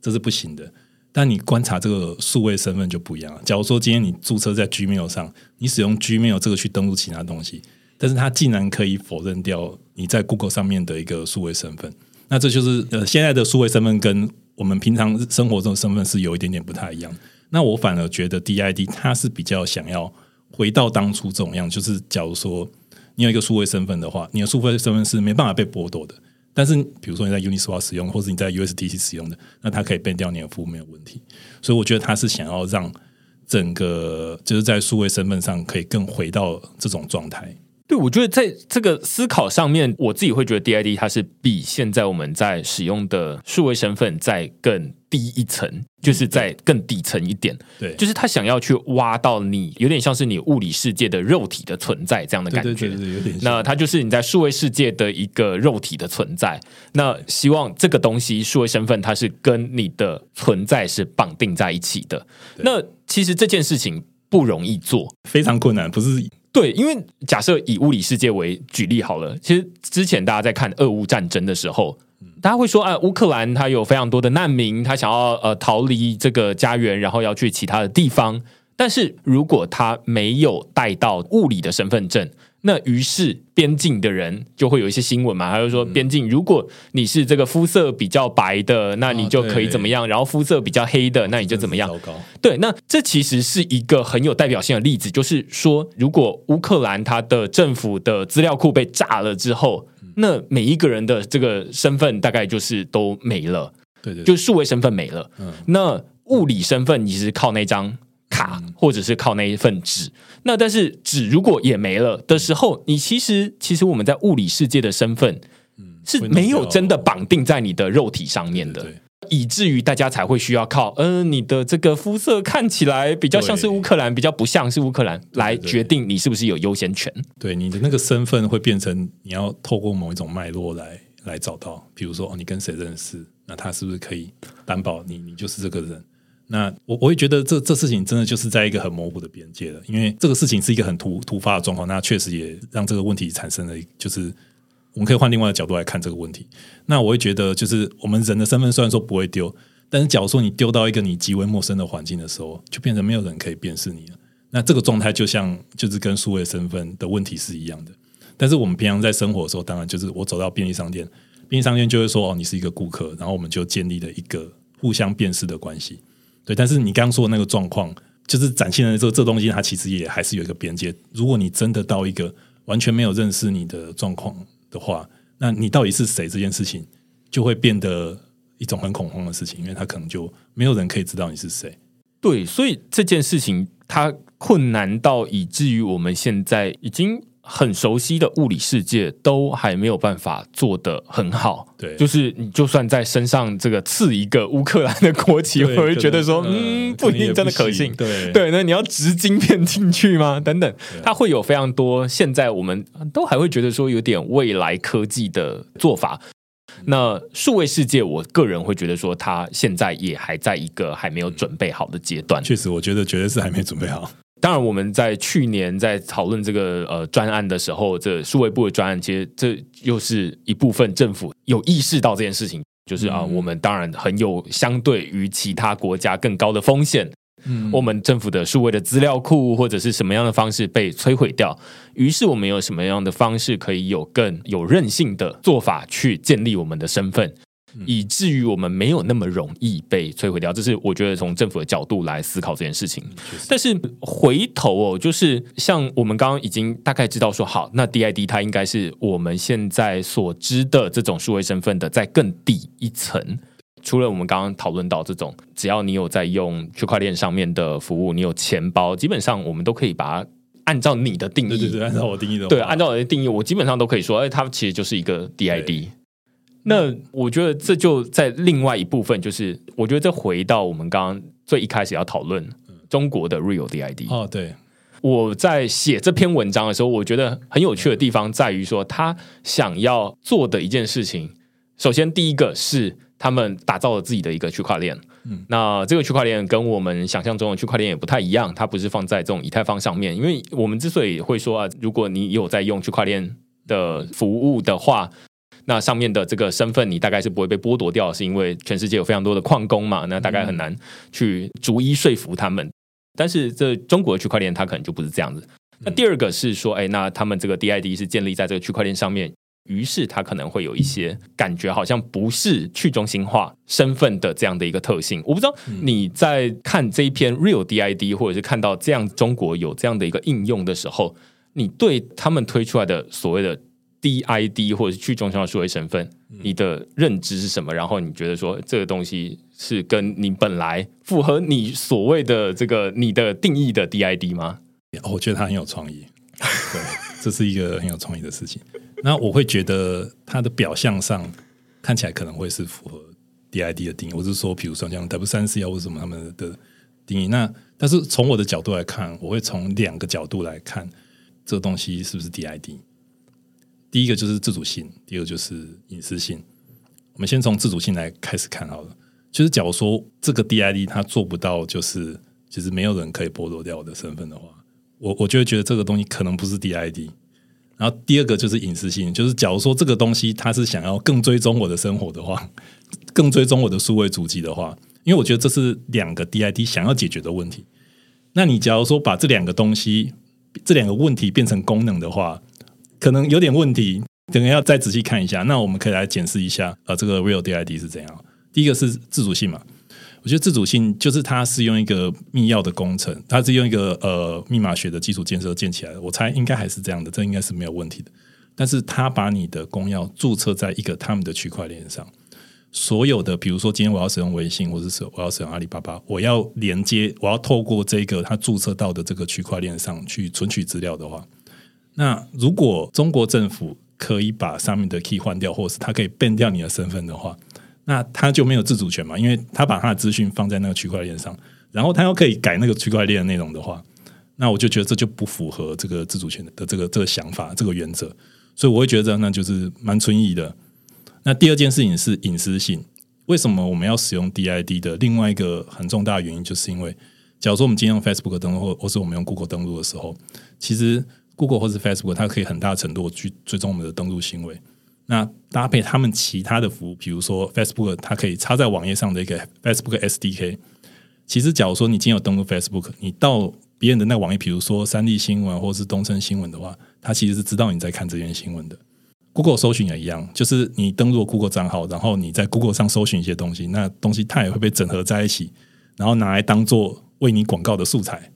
这是不行的。但你观察这个数位身份就不一样了。假如说今天你注册在 Gmail 上，你使用 Gmail 这个去登录其他东西，但是他竟然可以否认掉你在 Google 上面的一个数位身份。那这就是呃，现在的数位身份跟我们平常生活中的身份是有一点点不太一样。那我反而觉得 DID 它是比较想要回到当初这种样，就是假如说你有一个数位身份的话，你的数位身份是没办法被剥夺的。但是比如说你在 Uniswap 使用，或者你在 USDT 使用的，那它可以变掉你的服务没有问题。所以我觉得他是想要让整个就是在数位身份上可以更回到这种状态。
对，我觉得在这个思考上面，我自己会觉得 DID 它是比现在我们在使用的数位身份在更低一层，就是在更底层一点。
对，
就是他想要去挖到你，有点像是你物理世界的肉体的存在这样的感觉。
对对对，有点。
那它就是你在数位世界的一个肉体的存在。那希望这个东西数位身份，它是跟你的存在是绑定在一起的。那其实这件事情不容易做，
非常困难，不是。
对，因为假设以物理世界为举例好了，其实之前大家在看俄乌战争的时候，大家会说，啊，乌克兰它有非常多的难民，他想要呃逃离这个家园，然后要去其他的地方，但是如果他没有带到物理的身份证。那于是边境的人就会有一些新闻嘛，他就说边境，如果你是这个肤色比较白的，那你就可以怎么样；然后肤色比较黑的，那你就怎么样。对，那这其实是一个很有代表性的例子，就是说，如果乌克兰它的政府的资料库被炸了之后，那每一个人的这个身份大概就是都没了，
对对，
就数位身份没了。嗯，那物理身份你是靠那张。卡或者是靠那一份纸，那但是纸如果也没了的时候，你其实其实我们在物理世界的身份，是没有真的绑定在你的肉体上面的，以至于大家才会需要靠，嗯，你的这个肤色看起来比较像是乌克兰，比较不像是乌克兰，来决定你是不是有优先权。
对，你的那个身份会变成你要透过某一种脉络来来找到，比如说哦，你跟谁认识，那他是不是可以担保你你就是这个人。那我我会觉得这这事情真的就是在一个很模糊的边界了，因为这个事情是一个很突突发的状况，那确实也让这个问题产生了，就是我们可以换另外的角度来看这个问题。那我会觉得，就是我们人的身份虽然说不会丢，但是假如说你丢到一个你极为陌生的环境的时候，就变成没有人可以辨识你了。那这个状态就像就是跟数位身份的问题是一样的。但是我们平常在生活的时候，当然就是我走到便利商店，便利商店就会说哦，你是一个顾客，然后我们就建立了一个互相辨识的关系。对，但是你刚刚说的那个状况，就是展现的这这东西，它其实也还是有一个边界。如果你真的到一个完全没有认识你的状况的话，那你到底是谁这件事情，就会变得一种很恐慌的事情，因为他可能就没有人可以知道你是谁。
对，所以这件事情它困难到以至于我们现在已经。很熟悉的物理世界都还没有办法做得很好，
对，
就是你就算在身上这个刺一个乌克兰的国旗，我会觉得说，嗯，不一定真的可信，
对
对，那你要植晶片进去吗？等等，它会有非常多现在我们都还会觉得说有点未来科技的做法。那数位世界，我个人会觉得说，它现在也还在一个还没有准备好的阶段。
确实，我觉得绝对是还没准备好。
当然，我们在去年在讨论这个呃专案的时候，这数位部的专案，其实这又是一部分政府有意识到这件事情，就是啊，我们当然很有相对于其他国家更高的风险。嗯，我们政府的数位的资料库或者是什么样的方式被摧毁掉，于是我们有什么样的方式可以有更有韧性的做法去建立我们的身份？以至于我们没有那么容易被摧毁掉。这是我觉得从政府的角度来思考这件事情。但是回头哦，就是像我们刚刚已经大概知道说，好，那 DID 它应该是我们现在所知的这种数位身份的在更低一层。除了我们刚刚讨论到这种，只要你有在用区块链上面的服务，你有钱包，基本上我们都可以把它按照你的定义，
对对对，按照我定义的，
对，按照我的定义，我基本上都可以说，哎，它其实就是一个 DID。那我觉得这就在另外一部分，就是我觉得这回到我们刚刚最一开始要讨论中国的 Real DID。
哦，对，
我在写这篇文章的时候，我觉得很有趣的地方在于说，他想要做的一件事情，首先第一个是他们打造了自己的一个区块链。嗯，那这个区块链跟我们想象中的区块链也不太一样，它不是放在这种以太坊上面，因为我们之所以会说啊，如果你有在用区块链的服务的话。那上面的这个身份，你大概是不会被剥夺掉，是因为全世界有非常多的矿工嘛？那大概很难去逐一说服他们。但是这中国的区块链，它可能就不是这样子。那第二个是说，哎，那他们这个 DID 是建立在这个区块链上面，于是它可能会有一些感觉，好像不是去中心化身份的这样的一个特性。我不知道你在看这一篇 Real DID，或者是看到这样中国有这样的一个应用的时候，你对他们推出来的所谓的。DID 或者是去中心化数位身份，你的认知是什么？然后你觉得说这个东西是跟你本来符合你所谓的这个你的定义的 DID 吗？
我觉得他很有创意，对，这是一个很有创意的事情。那我会觉得它的表象上看起来可能会是符合 DID 的定义。我是说，比如说像 W 三 C 啊，或什么他们的定义。那但是从我的角度来看，我会从两个角度来看这个东西是不是 DID。第一个就是自主性，第二就是隐私性。我们先从自主性来开始看好了。就是假如说这个 DID 它做不到，就是其实没有人可以剥夺掉我的身份的话，我我就会觉得这个东西可能不是 DID。然后第二个就是隐私性，就是假如说这个东西它是想要更追踪我的生活的话，更追踪我的数位足迹的话，因为我觉得这是两个 DID 想要解决的问题。那你假如说把这两个东西、这两个问题变成功能的话，可能有点问题，等下要再仔细看一下。那我们可以来检视一下，呃，这个 Real DID 是怎样。第一个是自主性嘛，我觉得自主性就是它是用一个密钥的工程，它是用一个呃密码学的基础建设建起来的。我猜应该还是这样的，这应该是没有问题的。但是它把你的公钥注册在一个他们的区块链上，所有的比如说今天我要使用微信，或者是我要使用阿里巴巴，我要连接，我要透过这个它注册到的这个区块链上去存取资料的话。那如果中国政府可以把上面的 key 换掉，或是他可以变掉你的身份的话，那他就没有自主权嘛？因为他把他的资讯放在那个区块链上，然后他又可以改那个区块链的内容的话，那我就觉得这就不符合这个自主权的这个这个想法这个原则，所以我会觉得那就是蛮存疑的。那第二件事情是隐私性，为什么我们要使用 DID 的另外一个很重大的原因，就是因为假如说我们今天用 Facebook 登录，或或是我们用 Google 登录的时候，其实 Google 或是 Facebook，它可以很大程度去追踪我们的登录行为。那搭配他们其他的服务，比如说 Facebook，它可以插在网页上的一个 Facebook SDK。其实，假如说你今天有登录 Facebook，你到别人的那个网页，比如说三立新闻或是东森新闻的话，它其实是知道你在看这篇新闻的。Google 搜寻也一样，就是你登录 Google 账号，然后你在 Google 上搜寻一些东西，那东西它也会被整合在一起，然后拿来当做为你广告的素材。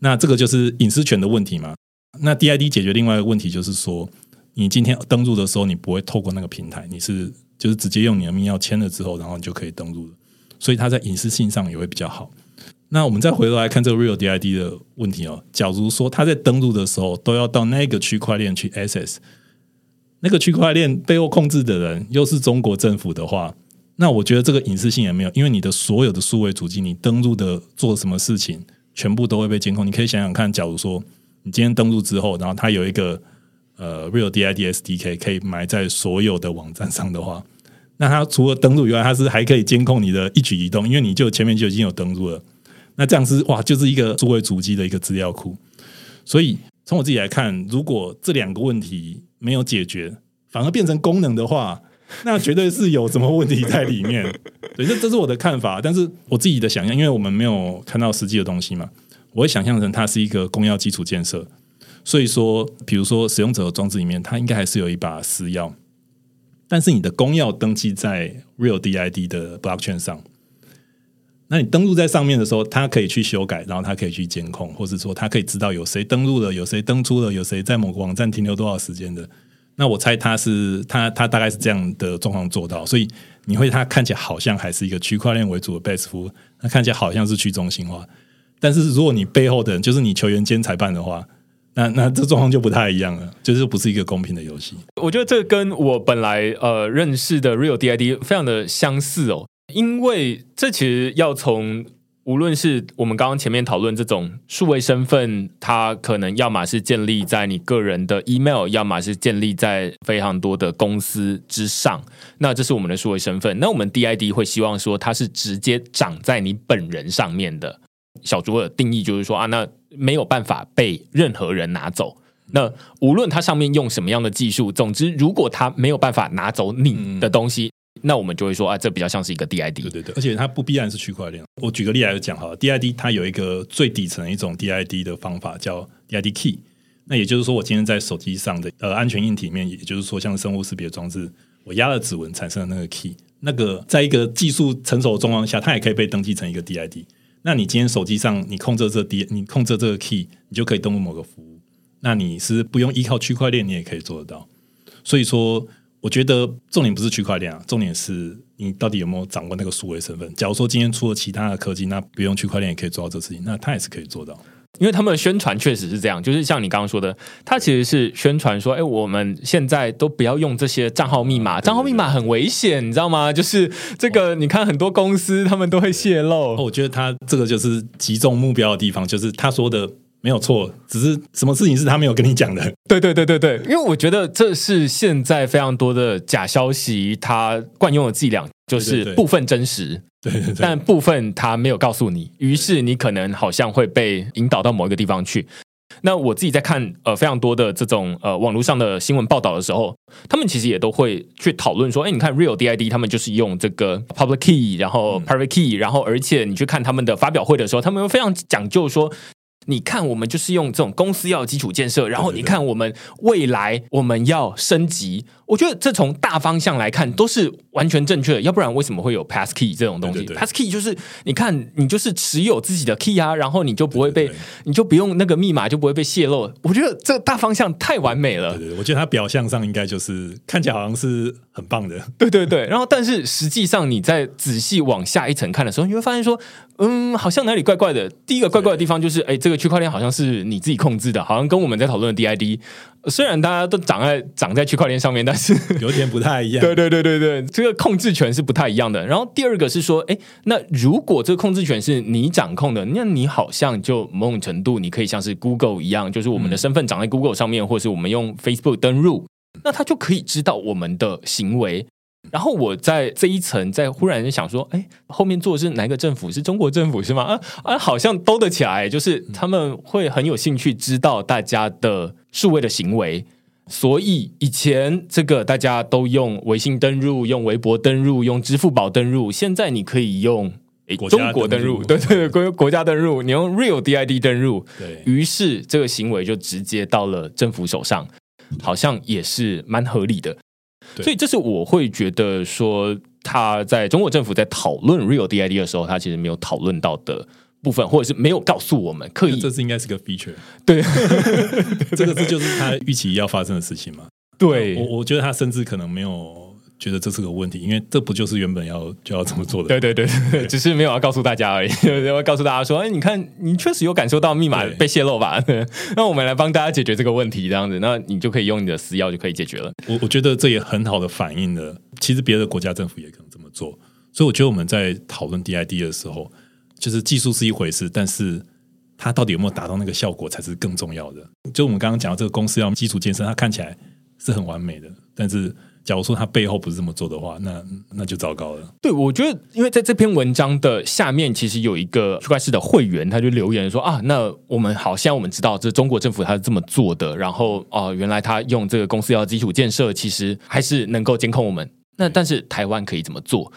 那这个就是隐私权的问题嘛？那 DID 解决另外一个问题，就是说，你今天登录的时候，你不会透过那个平台，你是就是直接用你的密钥签了之后，然后你就可以登录了。所以它在隐私性上也会比较好。那我们再回头来看这个 Real DID 的问题哦。假如说他在登录的时候都要到那个区块链去 access，那个区块链背后控制的人又是中国政府的话，那我觉得这个隐私性也没有，因为你的所有的数位主机，你登录的做什么事情，全部都会被监控。你可以想想看，假如说。你今天登录之后，然后它有一个呃 Real DID SDK 可以埋在所有的网站上的话，那它除了登录以外，它是还可以监控你的一举一动，因为你就前面就已经有登录了。那这样是哇，就是一个作为主机的一个资料库。所以从我自己来看，如果这两个问题没有解决，反而变成功能的话，那绝对是有什么问题在里面。对，这这是我的看法，但是我自己的想象，因为我们没有看到实际的东西嘛。我会想象成它是一个公钥基础建设，所以说，比如说使用者的装置里面，它应该还是有一把私钥。但是你的公钥登记在 Real DID 的 Blockchain 上。那你登录在上面的时候，它可以去修改，然后它可以去监控，或者说它可以知道有谁登录了，有谁登出了，有谁在某个网站停留多少时间的。那我猜它是它它大概是这样的状况做到，所以你会它看起来好像还是一个区块链为主的 Base 服务，它看起来好像是去中心化。但是如果你背后的人就是你球员兼裁判的话，那那这状况就不太一样了，就是不是一个公平的游戏。
我觉得这跟我本来呃认识的 Real DID 非常的相似哦。因为这其实要从无论是我们刚刚前面讨论这种数位身份，它可能要么是建立在你个人的 email，要么是建立在非常多的公司之上。那这是我们的数位身份。那我们 DID 会希望说它是直接长在你本人上面的。小竹的定义就是说啊，那没有办法被任何人拿走。那无论它上面用什么样的技术，总之如果它没有办法拿走你的东西。那我们就会说啊，这比较像是一个 DID。
对对对，而且它不必然是区块链。我举个例来讲哈，DID 它有一个最底层的一种 DID 的方法叫 DID key。那也就是说，我今天在手机上的呃安全硬体面，也就是说像生物识别装置，我压了指纹产生的那个 key，那个在一个技术成熟的状况下，它也可以被登记成一个 DID。那你今天手机上你控制这 D，你控制这个 key，你就可以登录某个服务。那你是不用依靠区块链，你也可以做得到。所以说。我觉得重点不是区块链啊，重点是你到底有没有掌握那个数位身份。假如说今天出了其他的科技，那不用区块链也可以做到这事情，那它也是可以做到。
因为他们的宣传确实是这样，就是像你刚刚说的，他其实是宣传说，哎，我们现在都不要用这些账号密码，账号密码很危险，你知道吗？就是这个，你看很多公司他们都会泄露。
我觉得他这个就是击中目标的地方，就是他说的。没有错，只是什么事情是他没有跟你讲的？
对对对对对，因为我觉得这是现在非常多的假消息，它惯用的伎俩就是部分真实，
对对对，
但部分他没有告诉你，于是你可能好像会被引导到某一个地方去。那我自己在看呃非常多的这种呃网络上的新闻报道的时候，他们其实也都会去讨论说，哎，你看 Real DID 他们就是用这个 Public Key，然后 Private Key，然后而且你去看他们的发表会的时候，他们又非常讲究说。你看，我们就是用这种公司要基础建设，然后你看我们未来我们要升级。我觉得这从大方向来看都是完全正确的，要不然为什么会有 passkey 这种东西？passkey 就是你看，你就是持有自己的 key 啊，然后你就不会被，你就不用那个密码就不会被泄露。我觉得这大方向太完美了。
对对，我觉得它表象上应该就是看起来好像是很棒的。
对对对，然后但是实际上你在仔细往下一层看的时候，你会发现说，嗯，好像哪里怪怪的。第一个怪怪的地方就是，哎，这个区块链好像是你自己控制的，好像跟我们在讨论的 DID。虽然大家都长在长在区块链上面，但是
有点不太一样。
对对对对对，这个控制权是不太一样的。然后第二个是说，哎，那如果这个控制权是你掌控的，那你好像就某种程度，你可以像是 Google 一样，就是我们的身份长在 Google 上面，或是我们用 Facebook 登入，那他就可以知道我们的行为。然后我在这一层，在忽然想说，哎，后面做的是哪个政府？是中国政府是吗？啊啊，好像兜得起来，就是他们会很有兴趣知道大家的数位的行为。所以以前这个大家都用微信登录、用微博登录、用支付宝登录，现在你可以用中国登录，对对国国家登录，你用 Real DID 登录，
对
于是这个行为就直接到了政府手上，好像也是蛮合理的。所以这是我会觉得说，他在中国政府在讨论 Real DID 的时候，他其实没有讨论到的部分，或者是没有告诉我们刻意，
这是应该是个 feature。
对，
这个是就是他预期要发生的事情嘛？
对，
我我觉得他甚至可能没有。觉得这是个问题，因为这不就是原本要就要这么做的？
对对对对，只是没有要告诉大家而已，要告诉大家说，哎，你看，你确实有感受到密码被泄露吧？那我们来帮大家解决这个问题，这样子，那你就可以用你的私钥就可以解决了。
我我觉得这也很好的反映了，其实别的国家政府也可能这么做。所以我觉得我们在讨论 DID 的时候，就是技术是一回事，但是它到底有没有达到那个效果才是更重要的。就我们刚刚讲到这个公司要基础建设，它看起来是很完美的，但是。假如说他背后不是这么做的话，那那就糟糕了。
对，我觉得，因为在这篇文章的下面，其实有一个区块链的会员，他就留言说啊，那我们好像我们知道，这中国政府他是这么做的，然后哦，原来他用这个公司要基础建设，其实还是能够监控我们。那但是台湾可以怎么做？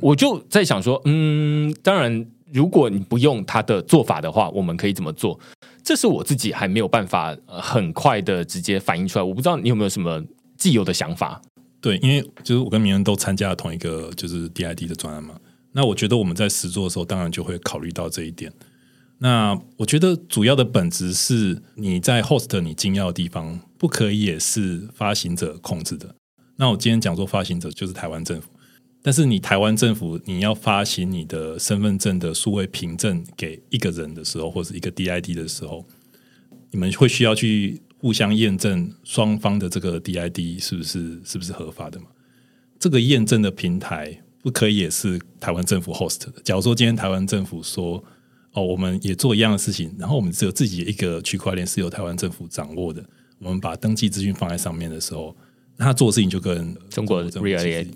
我就在想说，嗯，当然，如果你不用他的做法的话，我们可以怎么做？这是我自己还没有办法很快的直接反映出来。我不知道你有没有什么既有的想法。
对，因为就是我跟明恩都参加了同一个就是 DID 的专案嘛。那我觉得我们在实做的时候，当然就会考虑到这一点。那我觉得主要的本质是你在 host 你进要的地方，不可以也是发行者控制的。那我今天讲说发行者就是台湾政府，但是你台湾政府你要发行你的身份证的数位凭证给一个人的时候，或者一个 DID 的时候，你们会需要去互相验证双方的这个 DID 是不是是不是合法的嘛？这个验证的平台不可以也是台湾政府 host 的。假如说今天台湾政府说。哦，我们也做一样的事情，然后我们只有自己一个区块链是由台湾政府掌握的。我们把登记资讯放在上面的时候，那他做的事情就跟
中国政府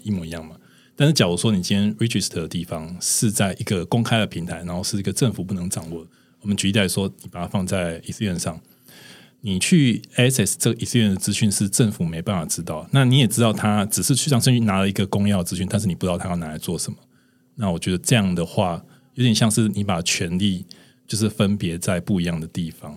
一模一样嘛。但是，假如说你今天 register 的地方是在一个公开的平台，然后是一个政府不能掌握，我们举例来说，你把它放在 Ethereum 上，你去 access 这个 Ethereum 的资讯是政府没办法知道。那你也知道，他只是去上证据拿了一个公钥资讯，但是你不知道他要拿来做什么。那我觉得这样的话。有点像是你把权力就是分别在不一样的地方，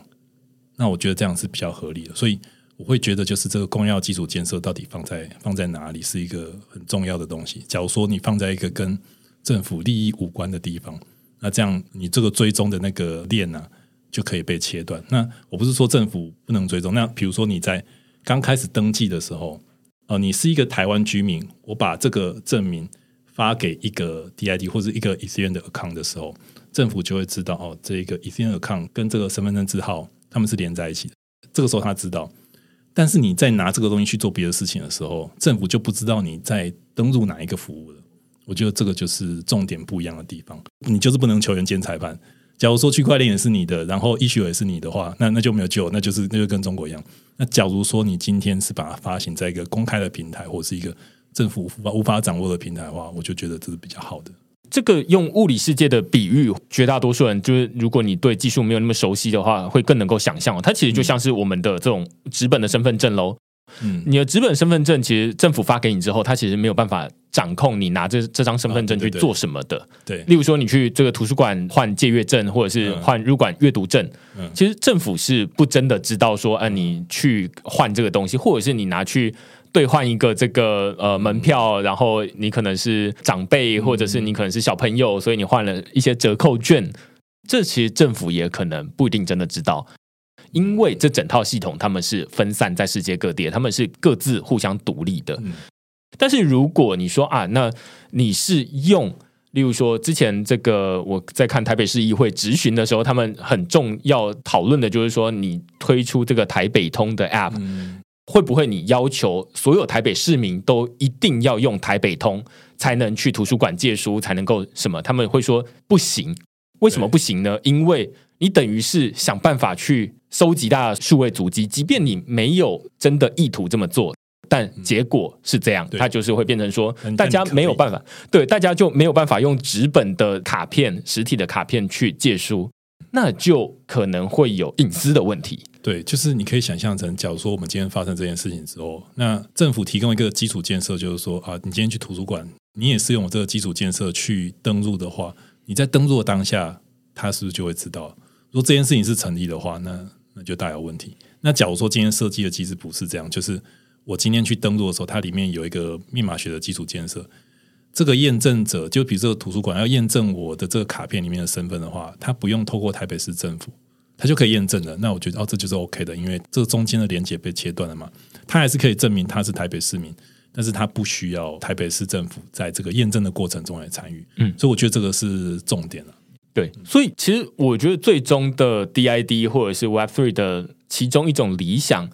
那我觉得这样是比较合理的，所以我会觉得就是这个公钥基础建设到底放在放在哪里是一个很重要的东西。假如说你放在一个跟政府利益无关的地方，那这样你这个追踪的那个链呢就可以被切断。那我不是说政府不能追踪，那比如说你在刚开始登记的时候，哦，你是一个台湾居民，我把这个证明。发给一个 DID 或者一个 e t h e r e 的 account 的时候，政府就会知道哦，这个 e t h e r e account 跟这个身份证字号他们是连在一起的。这个时候他知道，但是你在拿这个东西去做别的事情的时候，政府就不知道你在登录哪一个服务了。我觉得这个就是重点不一样的地方。你就是不能球员兼裁判。假如说区块链也是你的，然后 issue 也是你的话，那那就没有救，那就是那就跟中国一样。那假如说你今天是把它发行在一个公开的平台，或是一个政府无法无法掌握的平台的话，我就觉得这是比较好的。
这个用物理世界的比喻，绝大多数人就是，如果你对技术没有那么熟悉的话，会更能够想象。它其实就像是我们的这种纸本的身份证喽。嗯，你的纸本身份证，其实政府发给你之后，他其实没有办法掌控你拿这这张身份证去做什么的。
对，
例如说你去这个图书馆换借阅证，或者是换入馆阅读证，其实政府是不真的知道说，啊，你去换这个东西，或者是你拿去。兑换一个这个呃门票，然后你可能是长辈，或者是你可能是小朋友，所以你换了一些折扣券。这其实政府也可能不一定真的知道，因为这整套系统他们是分散在世界各地，他们是各自互相独立的。但是如果你说啊，那你是用，例如说之前这个我在看台北市议会质询的时候，他们很重要讨论的就是说，你推出这个台北通的 App。会不会你要求所有台北市民都一定要用台北通才能去图书馆借书，才能够什么？他们会说不行。为什么不行呢？因为你等于是想办法去收集大家数位足迹，即便你没有真的意图这么做，但结果是这样，它就是会变成说，大家没有办法，对，大家就没有办法用纸本的卡片、实体的卡片去借书。那就可能会有隐私的问题。
对，就是你可以想象成，假如说我们今天发生这件事情之后，那政府提供一个基础建设，就是说啊，你今天去图书馆，你也是用这个基础建设去登录的话，你在登录当下，他是不是就会知道？如果这件事情是成立的话，那那就大有问题。那假如说今天设计的机制不是这样，就是我今天去登录的时候，它里面有一个密码学的基础建设。这个验证者，就比如这个图书馆要验证我的这个卡片里面的身份的话，他不用透过台北市政府，他就可以验证了。那我觉得哦，这就是 OK 的，因为这个中间的连接被切断了嘛，他还是可以证明他是台北市民，但是他不需要台北市政府在这个验证的过程中来参与。嗯，所以我觉得这个是重点了。
对，所以其实我觉得最终的 DID 或者是 Web Three 的其中一种理想。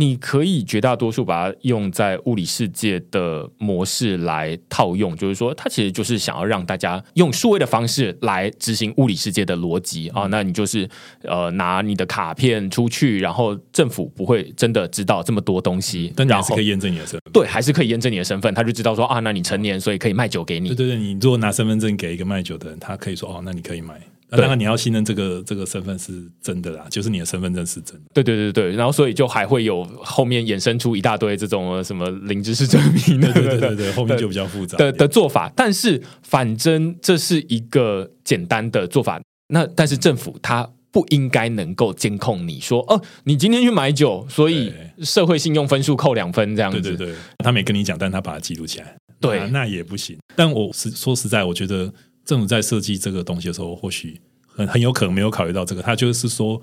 你可以绝大多数把它用在物理世界的模式来套用，就是说，它其实就是想要让大家用数位的方式来执行物理世界的逻辑啊。那你就是呃拿你的卡片出去，然后政府不会真的知道这么多东西，
但还是可以验证你的身份。
对，还是可以验证你的身份，他就知道说啊，那你成年，所以可以卖酒给你。
对对对，你如果拿身份证给一个卖酒的人，他可以说哦，那你可以买。那当然，你要信任这个这个身份是真的啦，就是你的身份证是真的。
对对对对，然后所以就还会有后面衍生出一大堆这种什么零知识证明
的，对对对对，后面就比较复杂
的的做法。但是反正这是一个简单的做法，那但是政府它不应该能够监控你说哦，你今天去买酒，所以社会信用分数扣两分这样子。
对对对，他没跟你讲，但他把它记录起来，
对，
那也不行。但我实说实在，我觉得政府在设计这个东西的时候，或许很很有可能没有考虑到这个，他就是说。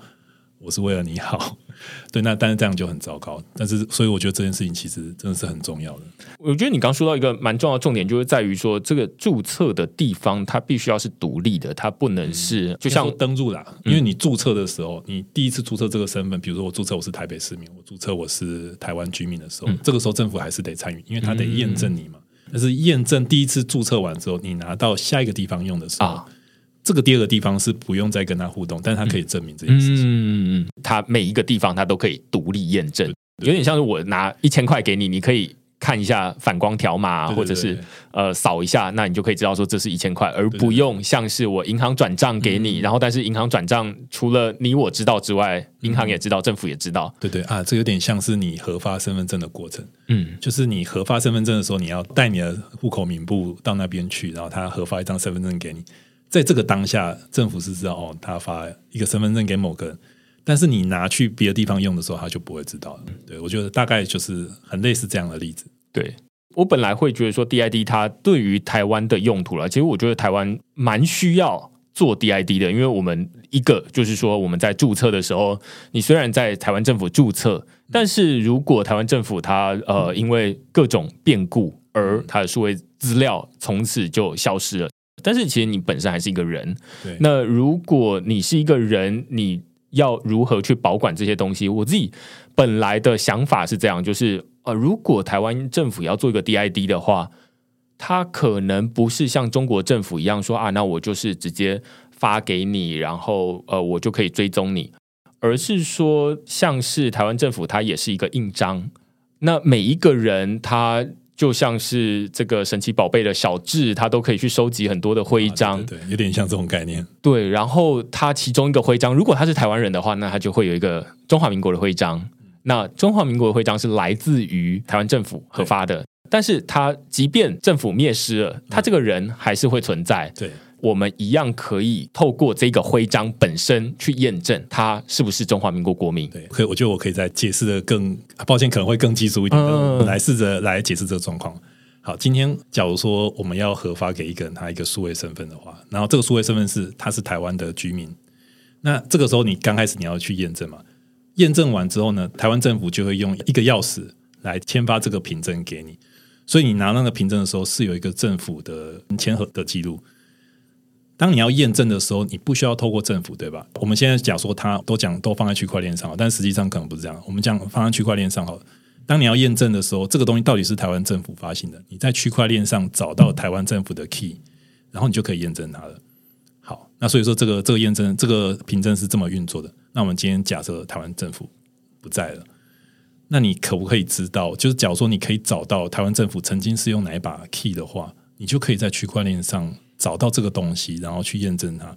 我是为了你好，对，那但是这样就很糟糕。但是，所以我觉得这件事情其实真的是很重要的。
我觉得你刚说到一个蛮重要的重点，就是在于说，这个注册的地方它必须要是独立的，它不能是就像
登入啦。因为你注册的时候，你第一次注册这个身份，比如说我注册我是台北市民，我注册我是台湾居民的时候，这个时候政府还是得参与，因为他得验证你嘛。但是验证第一次注册完之后，你拿到下一个地方用的时候。这个第二个地方是不用再跟他互动，但是他可以证明这件事情。
嗯嗯，他每一个地方他都可以独立验证，有点像是我拿一千块给你，你可以看一下反光条码，或者是呃扫一下，那你就可以知道说这是一千块，而不用像是我银行转账给你，然后但是银行转账除了你我知道之外，银行也知道，政府也知道。
对对啊，这有点像是你核发身份证的过程。
嗯，
就是你核发身份证的时候，你要带你的户口名簿到那边去，然后他核发一张身份证给你。在这个当下，政府是知道哦，他发一个身份证给某个人，但是你拿去别的地方用的时候，他就不会知道了。对我觉得大概就是很类似这样的例子。
对我本来会觉得说 DID 它对于台湾的用途了，其实我觉得台湾蛮需要做 DID 的，因为我们一个就是说我们在注册的时候，你虽然在台湾政府注册，但是如果台湾政府它呃因为各种变故而它的数位资料从此就消失了。但是其实你本身还是一个人，那如果你是一个人，你要如何去保管这些东西？我自己本来的想法是这样，就是呃，如果台湾政府要做一个 DID 的话，它可能不是像中国政府一样说啊，那我就是直接发给你，然后呃，我就可以追踪你，而是说像是台湾政府，它也是一个印章，那每一个人他。就像是这个神奇宝贝的小智，他都可以去收集很多的徽章，
对，有点像这种概念。
对，然后他其中一个徽章，如果他是台湾人的话，那他就会有一个中华民国的徽章。那中华民国的徽章是来自于台湾政府核发的，但是他即便政府灭失了，他这个人还是会存在。
对。
我们一样可以透过这个徽章本身去验证他是不是中华民国国民。
对，可以，我觉得我可以再解释的更，抱歉，可能会更技术一点，来试着来解释这个状况。好，今天假如说我们要核发给一个人他一个数位身份的话，然后这个数位身份是他是台湾的居民，那这个时候你刚开始你要去验证嘛？验证完之后呢，台湾政府就会用一个钥匙来签发这个凭证给你，所以你拿那个凭证的时候是有一个政府的签合的记录。当你要验证的时候，你不需要透过政府，对吧？我们现在假说它都讲都放在区块链上，但实际上可能不是这样。我们讲放在区块链上好。当你要验证的时候，这个东西到底是台湾政府发行的，你在区块链上找到台湾政府的 key，然后你就可以验证它了。好，那所以说这个这个验证这个凭证是这么运作的。那我们今天假设台湾政府不在了，那你可不可以知道？就是假如说你可以找到台湾政府曾经是用哪一把 key 的话，你就可以在区块链上。找到这个东西，然后去验证它。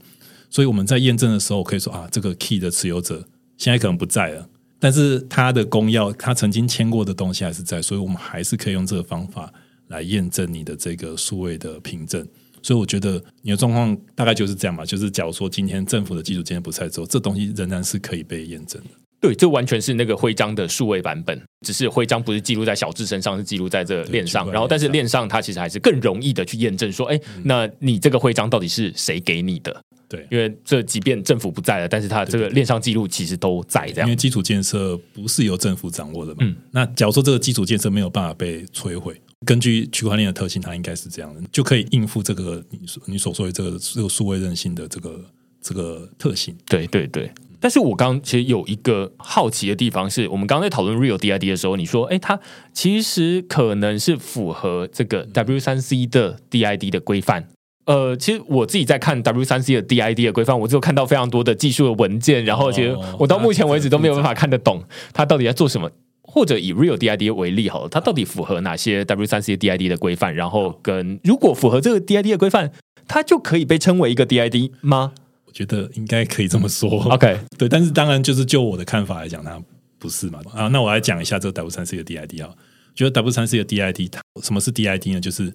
所以我们在验证的时候，可以说啊，这个 key 的持有者现在可能不在了，但是他的公钥，他曾经签过的东西还是在，所以我们还是可以用这个方法来验证你的这个数位的凭证。所以我觉得你的状况大概就是这样嘛，就是假如说今天政府的基础今天不在之后，这东西仍然是可以被验证的。
对，这完全是那个徽章的数位版本，只是徽章不是记录在小智身上，是记录在这链上。然后，但是链上它其实还是更容易的去验证，说，哎，那你这个徽章到底是谁给你的？
对，
因为这即便政府不在了，但是它这个链上记录其实都在这样。
因为基础建设不是由政府掌握的嘛。嗯。那假如说这个基础建设没有办法被摧毁，根据区块链的特性，它应该是这样的，就可以应付这个你你所说的这个这个数位韧性的这个这个特性。
对对对。但是我刚其实有一个好奇的地方，是我们刚刚在讨论 Real DID 的时候，你说，哎，它其实可能是符合这个 W 三 C 的 DID 的规范。呃，其实我自己在看 W 三 C 的 DID 的规范，我只有看到非常多的技术的文件，然后其实我到目前为止都没有办法看得懂它到底在做什么。或者以 Real DID 为例，好了，它到底符合哪些 W 三 C DID 的规范？然后跟如果符合这个 DID 的规范，它就可以被称为一个 DID 吗？
我觉得应该可以这么说。
OK，
对，但是当然就是就我的看法来讲，它不是嘛？啊，那我来讲一下这个 W 三 C 的 DID 啊。觉得 W 三 C 的 DID，它什么是 DID 呢？就是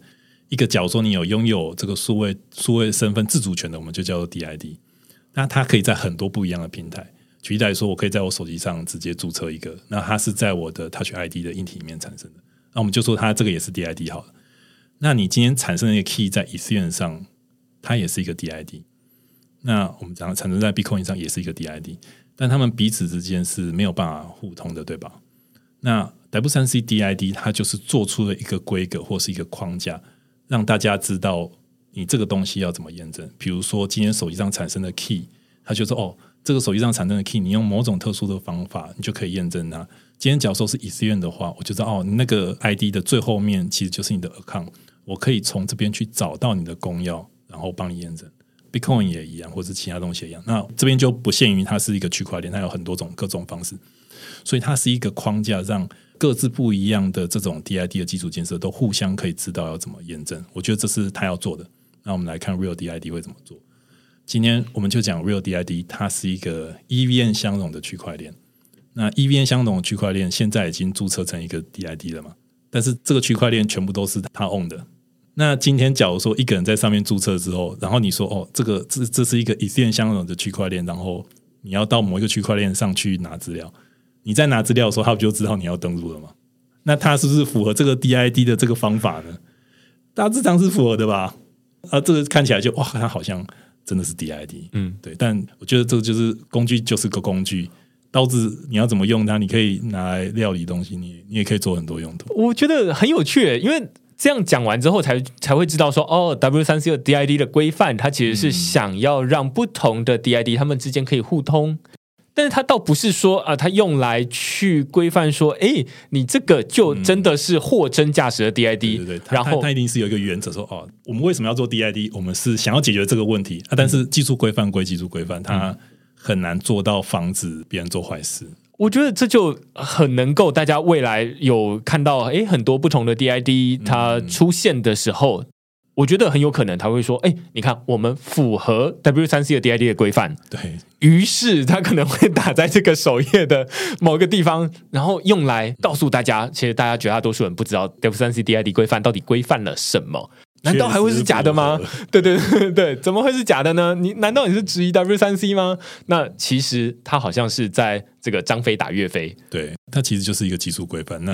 一个，假如说你有拥有这个数位数位身份自主权的，我们就叫做 DID。那它可以在很多不一样的平台。举例来说，我可以在我手机上直接注册一个，那它是在我的 Touch ID 的硬体里面产生的。那我们就说它这个也是 DID 好了。那你今天产生的一个 key 在 Ethereum 上，它也是一个 DID。那我们讲产生在 Bitcoin 上也是一个 DID，但他们彼此之间是没有办法互通的，对吧？那 W 三 C DID 它就是做出了一个规格或是一个框架，让大家知道你这个东西要怎么验证。比如说今天手机上产生的 key，它就说哦。这个手机上产生的 key，你用某种特殊的方法，你就可以验证它。今天假如说是 Ethereum 的话，我就知道哦，那个 ID 的最后面其实就是你的 account，我可以从这边去找到你的公钥，然后帮你验证。Bitcoin 也一样，或者其他东西一样。那这边就不限于它是一个区块链，它有很多种各种方式，所以它是一个框架，让各自不一样的这种 DID 的基础建设都互相可以知道要怎么验证。我觉得这是他要做的。那我们来看 Real DID 会怎么做。今天我们就讲 Real DID，它是一个 EVM 相容的区块链。那 EVM 相容的区块链现在已经注册成一个 DID 了嘛？但是这个区块链全部都是他 own 的。那今天假如说一个人在上面注册之后，然后你说哦，这个这这是一个以链相容的区块链，然后你要到某一个区块链上去拿资料，你在拿资料的时候，他不就知道你要登录了吗？那他是不是符合这个 DID 的这个方法呢？大致上是符合的吧？啊，这个看起来就哇，他好像。真的是 DID，嗯，对，但我觉得这个就是工具，就是个工具。刀子你要怎么用它？你可以拿来料理东西，你你也可以做很多用途。
我觉得很有趣，因为这样讲完之后，才才会知道说，哦，W 三 C 的 DID 的规范，它其实是想要让不同的 DID 它们之间可以互通。但是它倒不是说啊，它用来去规范说，哎，你这个就真的是货真价实的 DID，
对对。然后它一定是有一个原则说，哦，我们为什么要做 DID？我们是想要解决这个问题啊。但是技术规范归技术规范，它很难做到防止别人做坏事。
我觉得这就很能够大家未来有看到，哎，很多不同的 DID 它出现的时候。我觉得很有可能他会说：“哎，你看，我们符合 W 三 C 的 DID 的规范。”
对
于是，他可能会打在这个首页的某个地方，然后用来告诉大家，其实大家绝大多数人不知道 W 三 C DID 规范到底规范了什么。难道还会是假的吗？对对对对，怎么会是假的呢？你难道你是质疑 W 三 C 吗？那其实他好像是在这个张飞打岳飞。
对，它其实就是一个技术规范。那。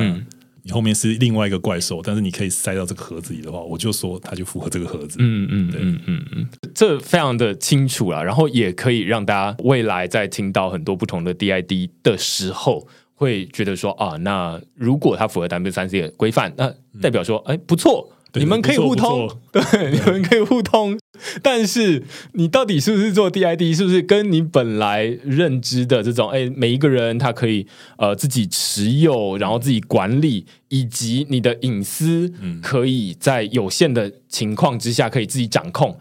你后面是另外一个怪兽，但是你可以塞到这个盒子里的话，我就说它就符合这个盒子。嗯嗯嗯嗯
嗯，这非常的清楚了。然后也可以让大家未来在听到很多不同的 DID 的时候，会觉得说啊，那如果它符合 W 三 C 的规范，那代表说，哎，不错。你们可以互通，对，你们可以互通，但是你到底是不是做 DID，是不是跟你本来认知的这种，哎，每一个人他可以呃自己持有，然后自己管理，以及你的隐私可以在有限的情况之下可以自己掌控，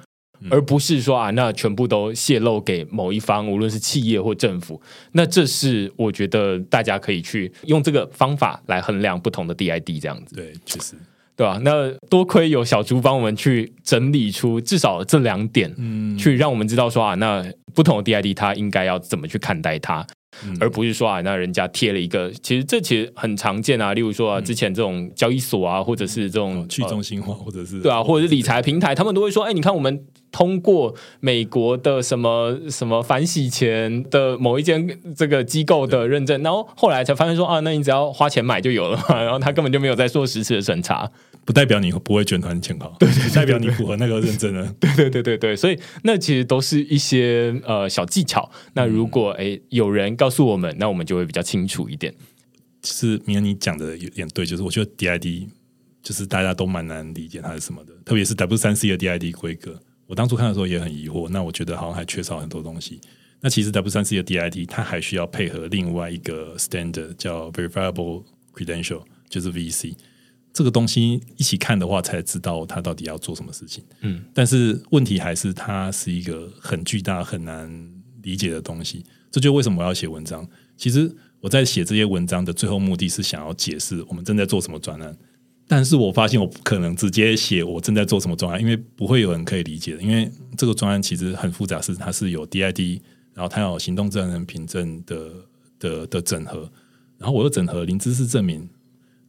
而不是说啊，那全部都泄露给某一方，无论是企业或政府，那这是我觉得大家可以去用这个方法来衡量不同的 DID 这样子，
对，确实。
对吧？那多亏有小猪帮我们去整理出至少这两点，嗯，去让我们知道说啊，那不同的 DID 它应该要怎么去看待它，而不是说啊，那人家贴了一个，其实这其实很常见啊。例如说啊，之前这种交易所啊，或者是这种
去中心化，或者是
对啊，或者是理财平台，他们都会说，哎，你看我们通过美国的什么什么反洗钱的某一间这个机构的认证，然后后来才发现说啊，那你只要花钱买就有了嘛，然后他根本就没有在做实质的审查。
不代表你不会卷团潜逃，
对对，
代表你符合那个认证了。
对对对对对，所以那其实都是一些呃小技巧。那如果哎有人告诉我们，那我们就会比较清楚一点。
是明恩你讲的有点对，就是我觉得 DID 就是大家都蛮难理解它是什么的，特别是 W 三 C 的 DID 规格。我当初看的时候也很疑惑，那我觉得好像还缺少很多东西。那其实 W 三 C 的 DID 它还需要配合另外一个 standard 叫 Verifiable Credential，就是 VC。这个东西一起看的话，才知道它到底要做什么事情。嗯，但是问题还是它是一个很巨大、很难理解的东西。这就为什么我要写文章。其实我在写这些文章的最后目的是想要解释我们正在做什么专案。但是我发现我不可能直接写我正在做什么专案，因为不会有人可以理解的。因为这个专案其实很复杂，是它是有 DID，然后它有行动证人凭证的的的整合，然后我又整合零知识证明。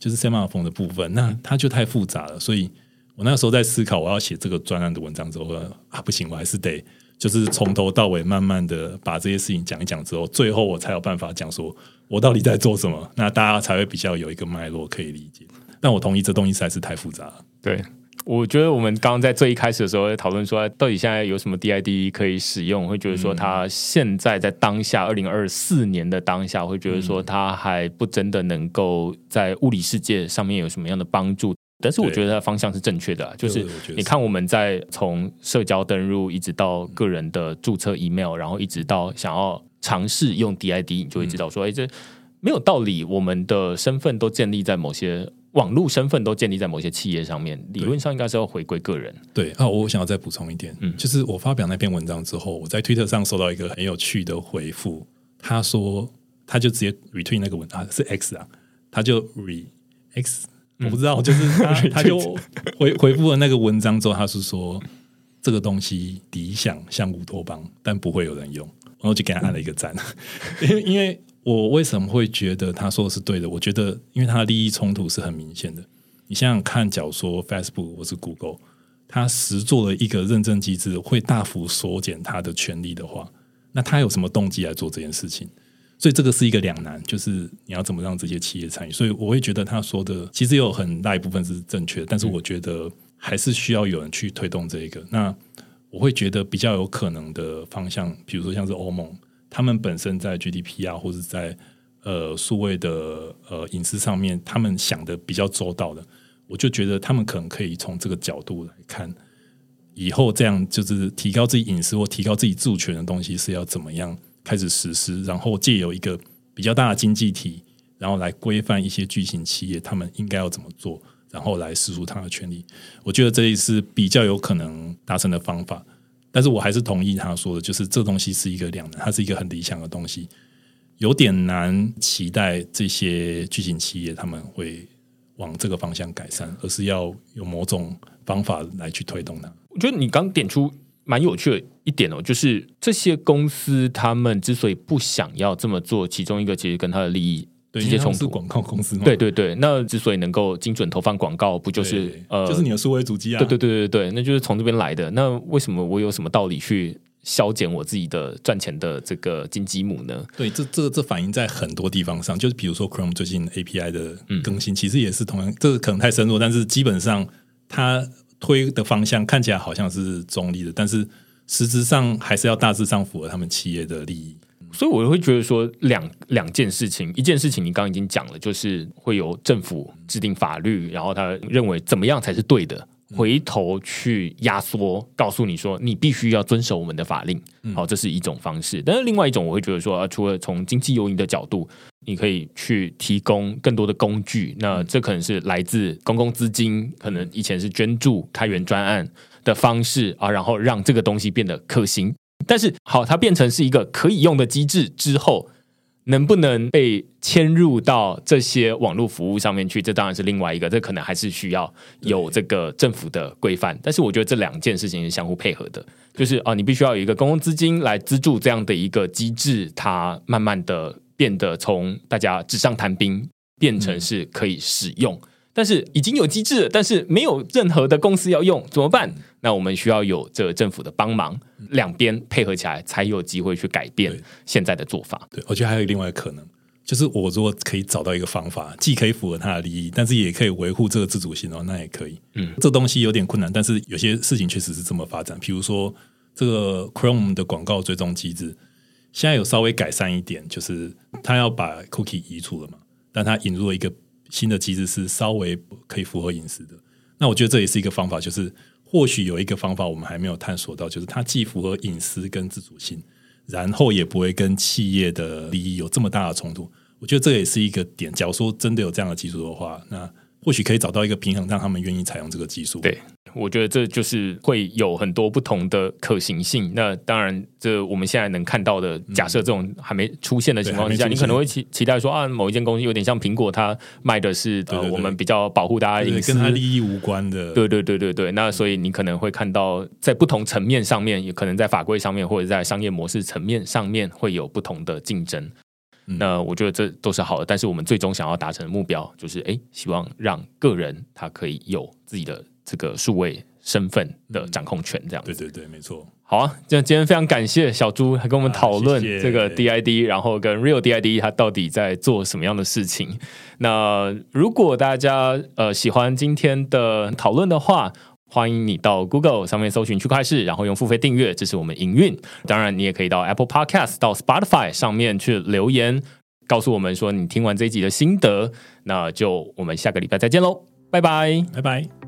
就是 semaphore 的部分，那它就太复杂了，所以我那时候在思考我要写这个专案的文章之后，啊，不行，我还是得就是从头到尾慢慢的把这些事情讲一讲之后，最后我才有办法讲说我到底在做什么，那大家才会比较有一个脉络可以理解。但我同意这东西实在是太复杂了。
对，我觉得我们刚刚在最一开始的时候讨论说，到底现在有什么 DID 可以使用，会觉得说它现在在当下二零二四年的当下，会觉得说它还不真的能够在物理世界上面有什么样的帮助。但是我觉得方向是正确的啊，就是你看我们在从社交登录一直到个人的注册 email，然后一直到想要尝试用 DID，你就会知道说，哎、这没有道理，我们的身份都建立在某些网络身份都建立在某些企业上面，理论上应该是要回归个人。
对啊，我想要再补充一点，
嗯。
就是我发表那篇文章之后，我在推特上收到一个很有趣的回复，他说他就直接 retweet 那个文啊是 X 啊，他就 re X，我不知道，就是他 他就回回复了那个文章之后，他是说这个东西理想像乌托邦，但不会有人用，然后就给他按了一个赞，因为因为我为什么会觉得他说的是对的？我觉得因为他的利益冲突是很明显的。你想想看，假如说 Facebook 或是 Google，它实做了一个认证机制，会大幅缩减它的权利的话，那他有什么动机来做这件事情？所以这个是一个两难，就是你要怎么让这些企业参与。所以我会觉得他说的其实有很大一部分是正确的，但是我觉得还是需要有人去推动这一个。那我会觉得比较有可能的方向，比如说像是欧盟，他们本身在 GDP 啊，或者在呃数位的呃隐私上面，他们想的比较周到的，我就觉得他们可能可以从这个角度来看，以后这样就是提高自己隐私或提高自己自主权的东西是要怎么样开始实施，然后借由一个比较大的经济体，然后来规范一些巨型企业他们应该要怎么做，然后来施出他的权利。我觉得这也是比较有可能达成的方法。但是我还是同意他说的，就是这东西是一个两难，它是一个很理想的东西，有点难期待这些巨型企业他们会往这个方向改善，而是要有某种方法来去推动它。
我觉得你刚点出蛮有趣的一点哦，就是这些公司他们之所以不想要这么做，其中一个其实跟他的利益
对，
直接冲突。
因为他们是广告公司嘛，
对对对，那之所以能够精准投放广告，不就，是呃，
就是你的数位主机啊，
对对对对对，那就是从这边来的。那为什么我有什么道理去削减我自己的赚钱的这个金鸡母呢？
对，这这这反映在很多地方上，就是比如说 Chrome 最近 API 的更新，其实也是同样，这个可能太深入，但是基本上它推的方向看起来好像是中立的，但是实质上还是要大致上符合他们企业的利益。
所以我会觉得说两两件事情，一件事情你刚刚已经讲了，就是会由政府制定法律，然后他认为怎么样才是对的，回头去压缩，告诉你说你必须要遵守我们的法令。好，这是一种方式。但是另外一种，我会觉得说，啊、除了从经济诱因的角度，你可以去提供更多的工具，那这可能是来自公共资金，可能以前是捐助、开源专案的方式啊，然后让这个东西变得可行。但是好，它变成是一个可以用的机制之后，能不能被迁入到这些网络服务上面去？这当然是另外一个，这可能还是需要有这个政府的规范。但是我觉得这两件事情是相互配合的，就是啊，你必须要有一个公共资金来资助这样的一个机制，它慢慢的变得从大家纸上谈兵变成是可以使用。但是已经有机制了，但是没有任何的公司要用，怎么办？那我们需要有这个政府的帮忙，两边配合起来，才有机会去改变现在的做法。
对，我觉得还有另外一个可能，就是我如果可以找到一个方法，既可以符合他的利益，但是也可以维护这个自主性哦，那也可以。
嗯，
这东西有点困难，但是有些事情确实是这么发展。比如说，这个 Chrome 的广告追踪机制，现在有稍微改善一点，就是他要把 cookie 移除了嘛，但他引入了一个新的机制，是稍微可以符合隐私的。那我觉得这也是一个方法，就是或许有一个方法我们还没有探索到，就是它既符合隐私跟自主性，然后也不会跟企业的利益有这么大的冲突。我觉得这也是一个点。假如说真的有这样的技术的话，那或许可以找到一个平衡，让他们愿意采用这个技术。
对我觉得这就是会有很多不同的可行性。那当然，这我们现在能看到的，假设这种还没出现的情况之下，你可能会期期待说啊，某一间公司有点像苹果，它卖的是呃我们比较保护大家
对
隐私
跟它利益无关的。
对对对对对，那所以你可能会看到，在不同层面上面，也可能在法规上面，或者在商业模式层面上面，会有不同的竞争。
嗯
那我觉得这都是好的，但是我们最终想要达成的目标，就是哎，希望让个人他可以有自己的这个数位身份的掌控权，这样
对对对，没错。
好啊，那今天非常感谢小朱还跟我们讨论这个 DID，然后跟 Real DID 它到底在做什么样的事情。那如果大家呃喜欢今天的讨论的话，欢迎你到 Google 上面搜寻区块市，然后用付费订阅支持我们营运。当然，你也可以到 Apple Podcast、到 Spotify 上面去留言，告诉我们说你听完这一集的心得。那就我们下个礼拜再见喽，拜拜。
拜拜。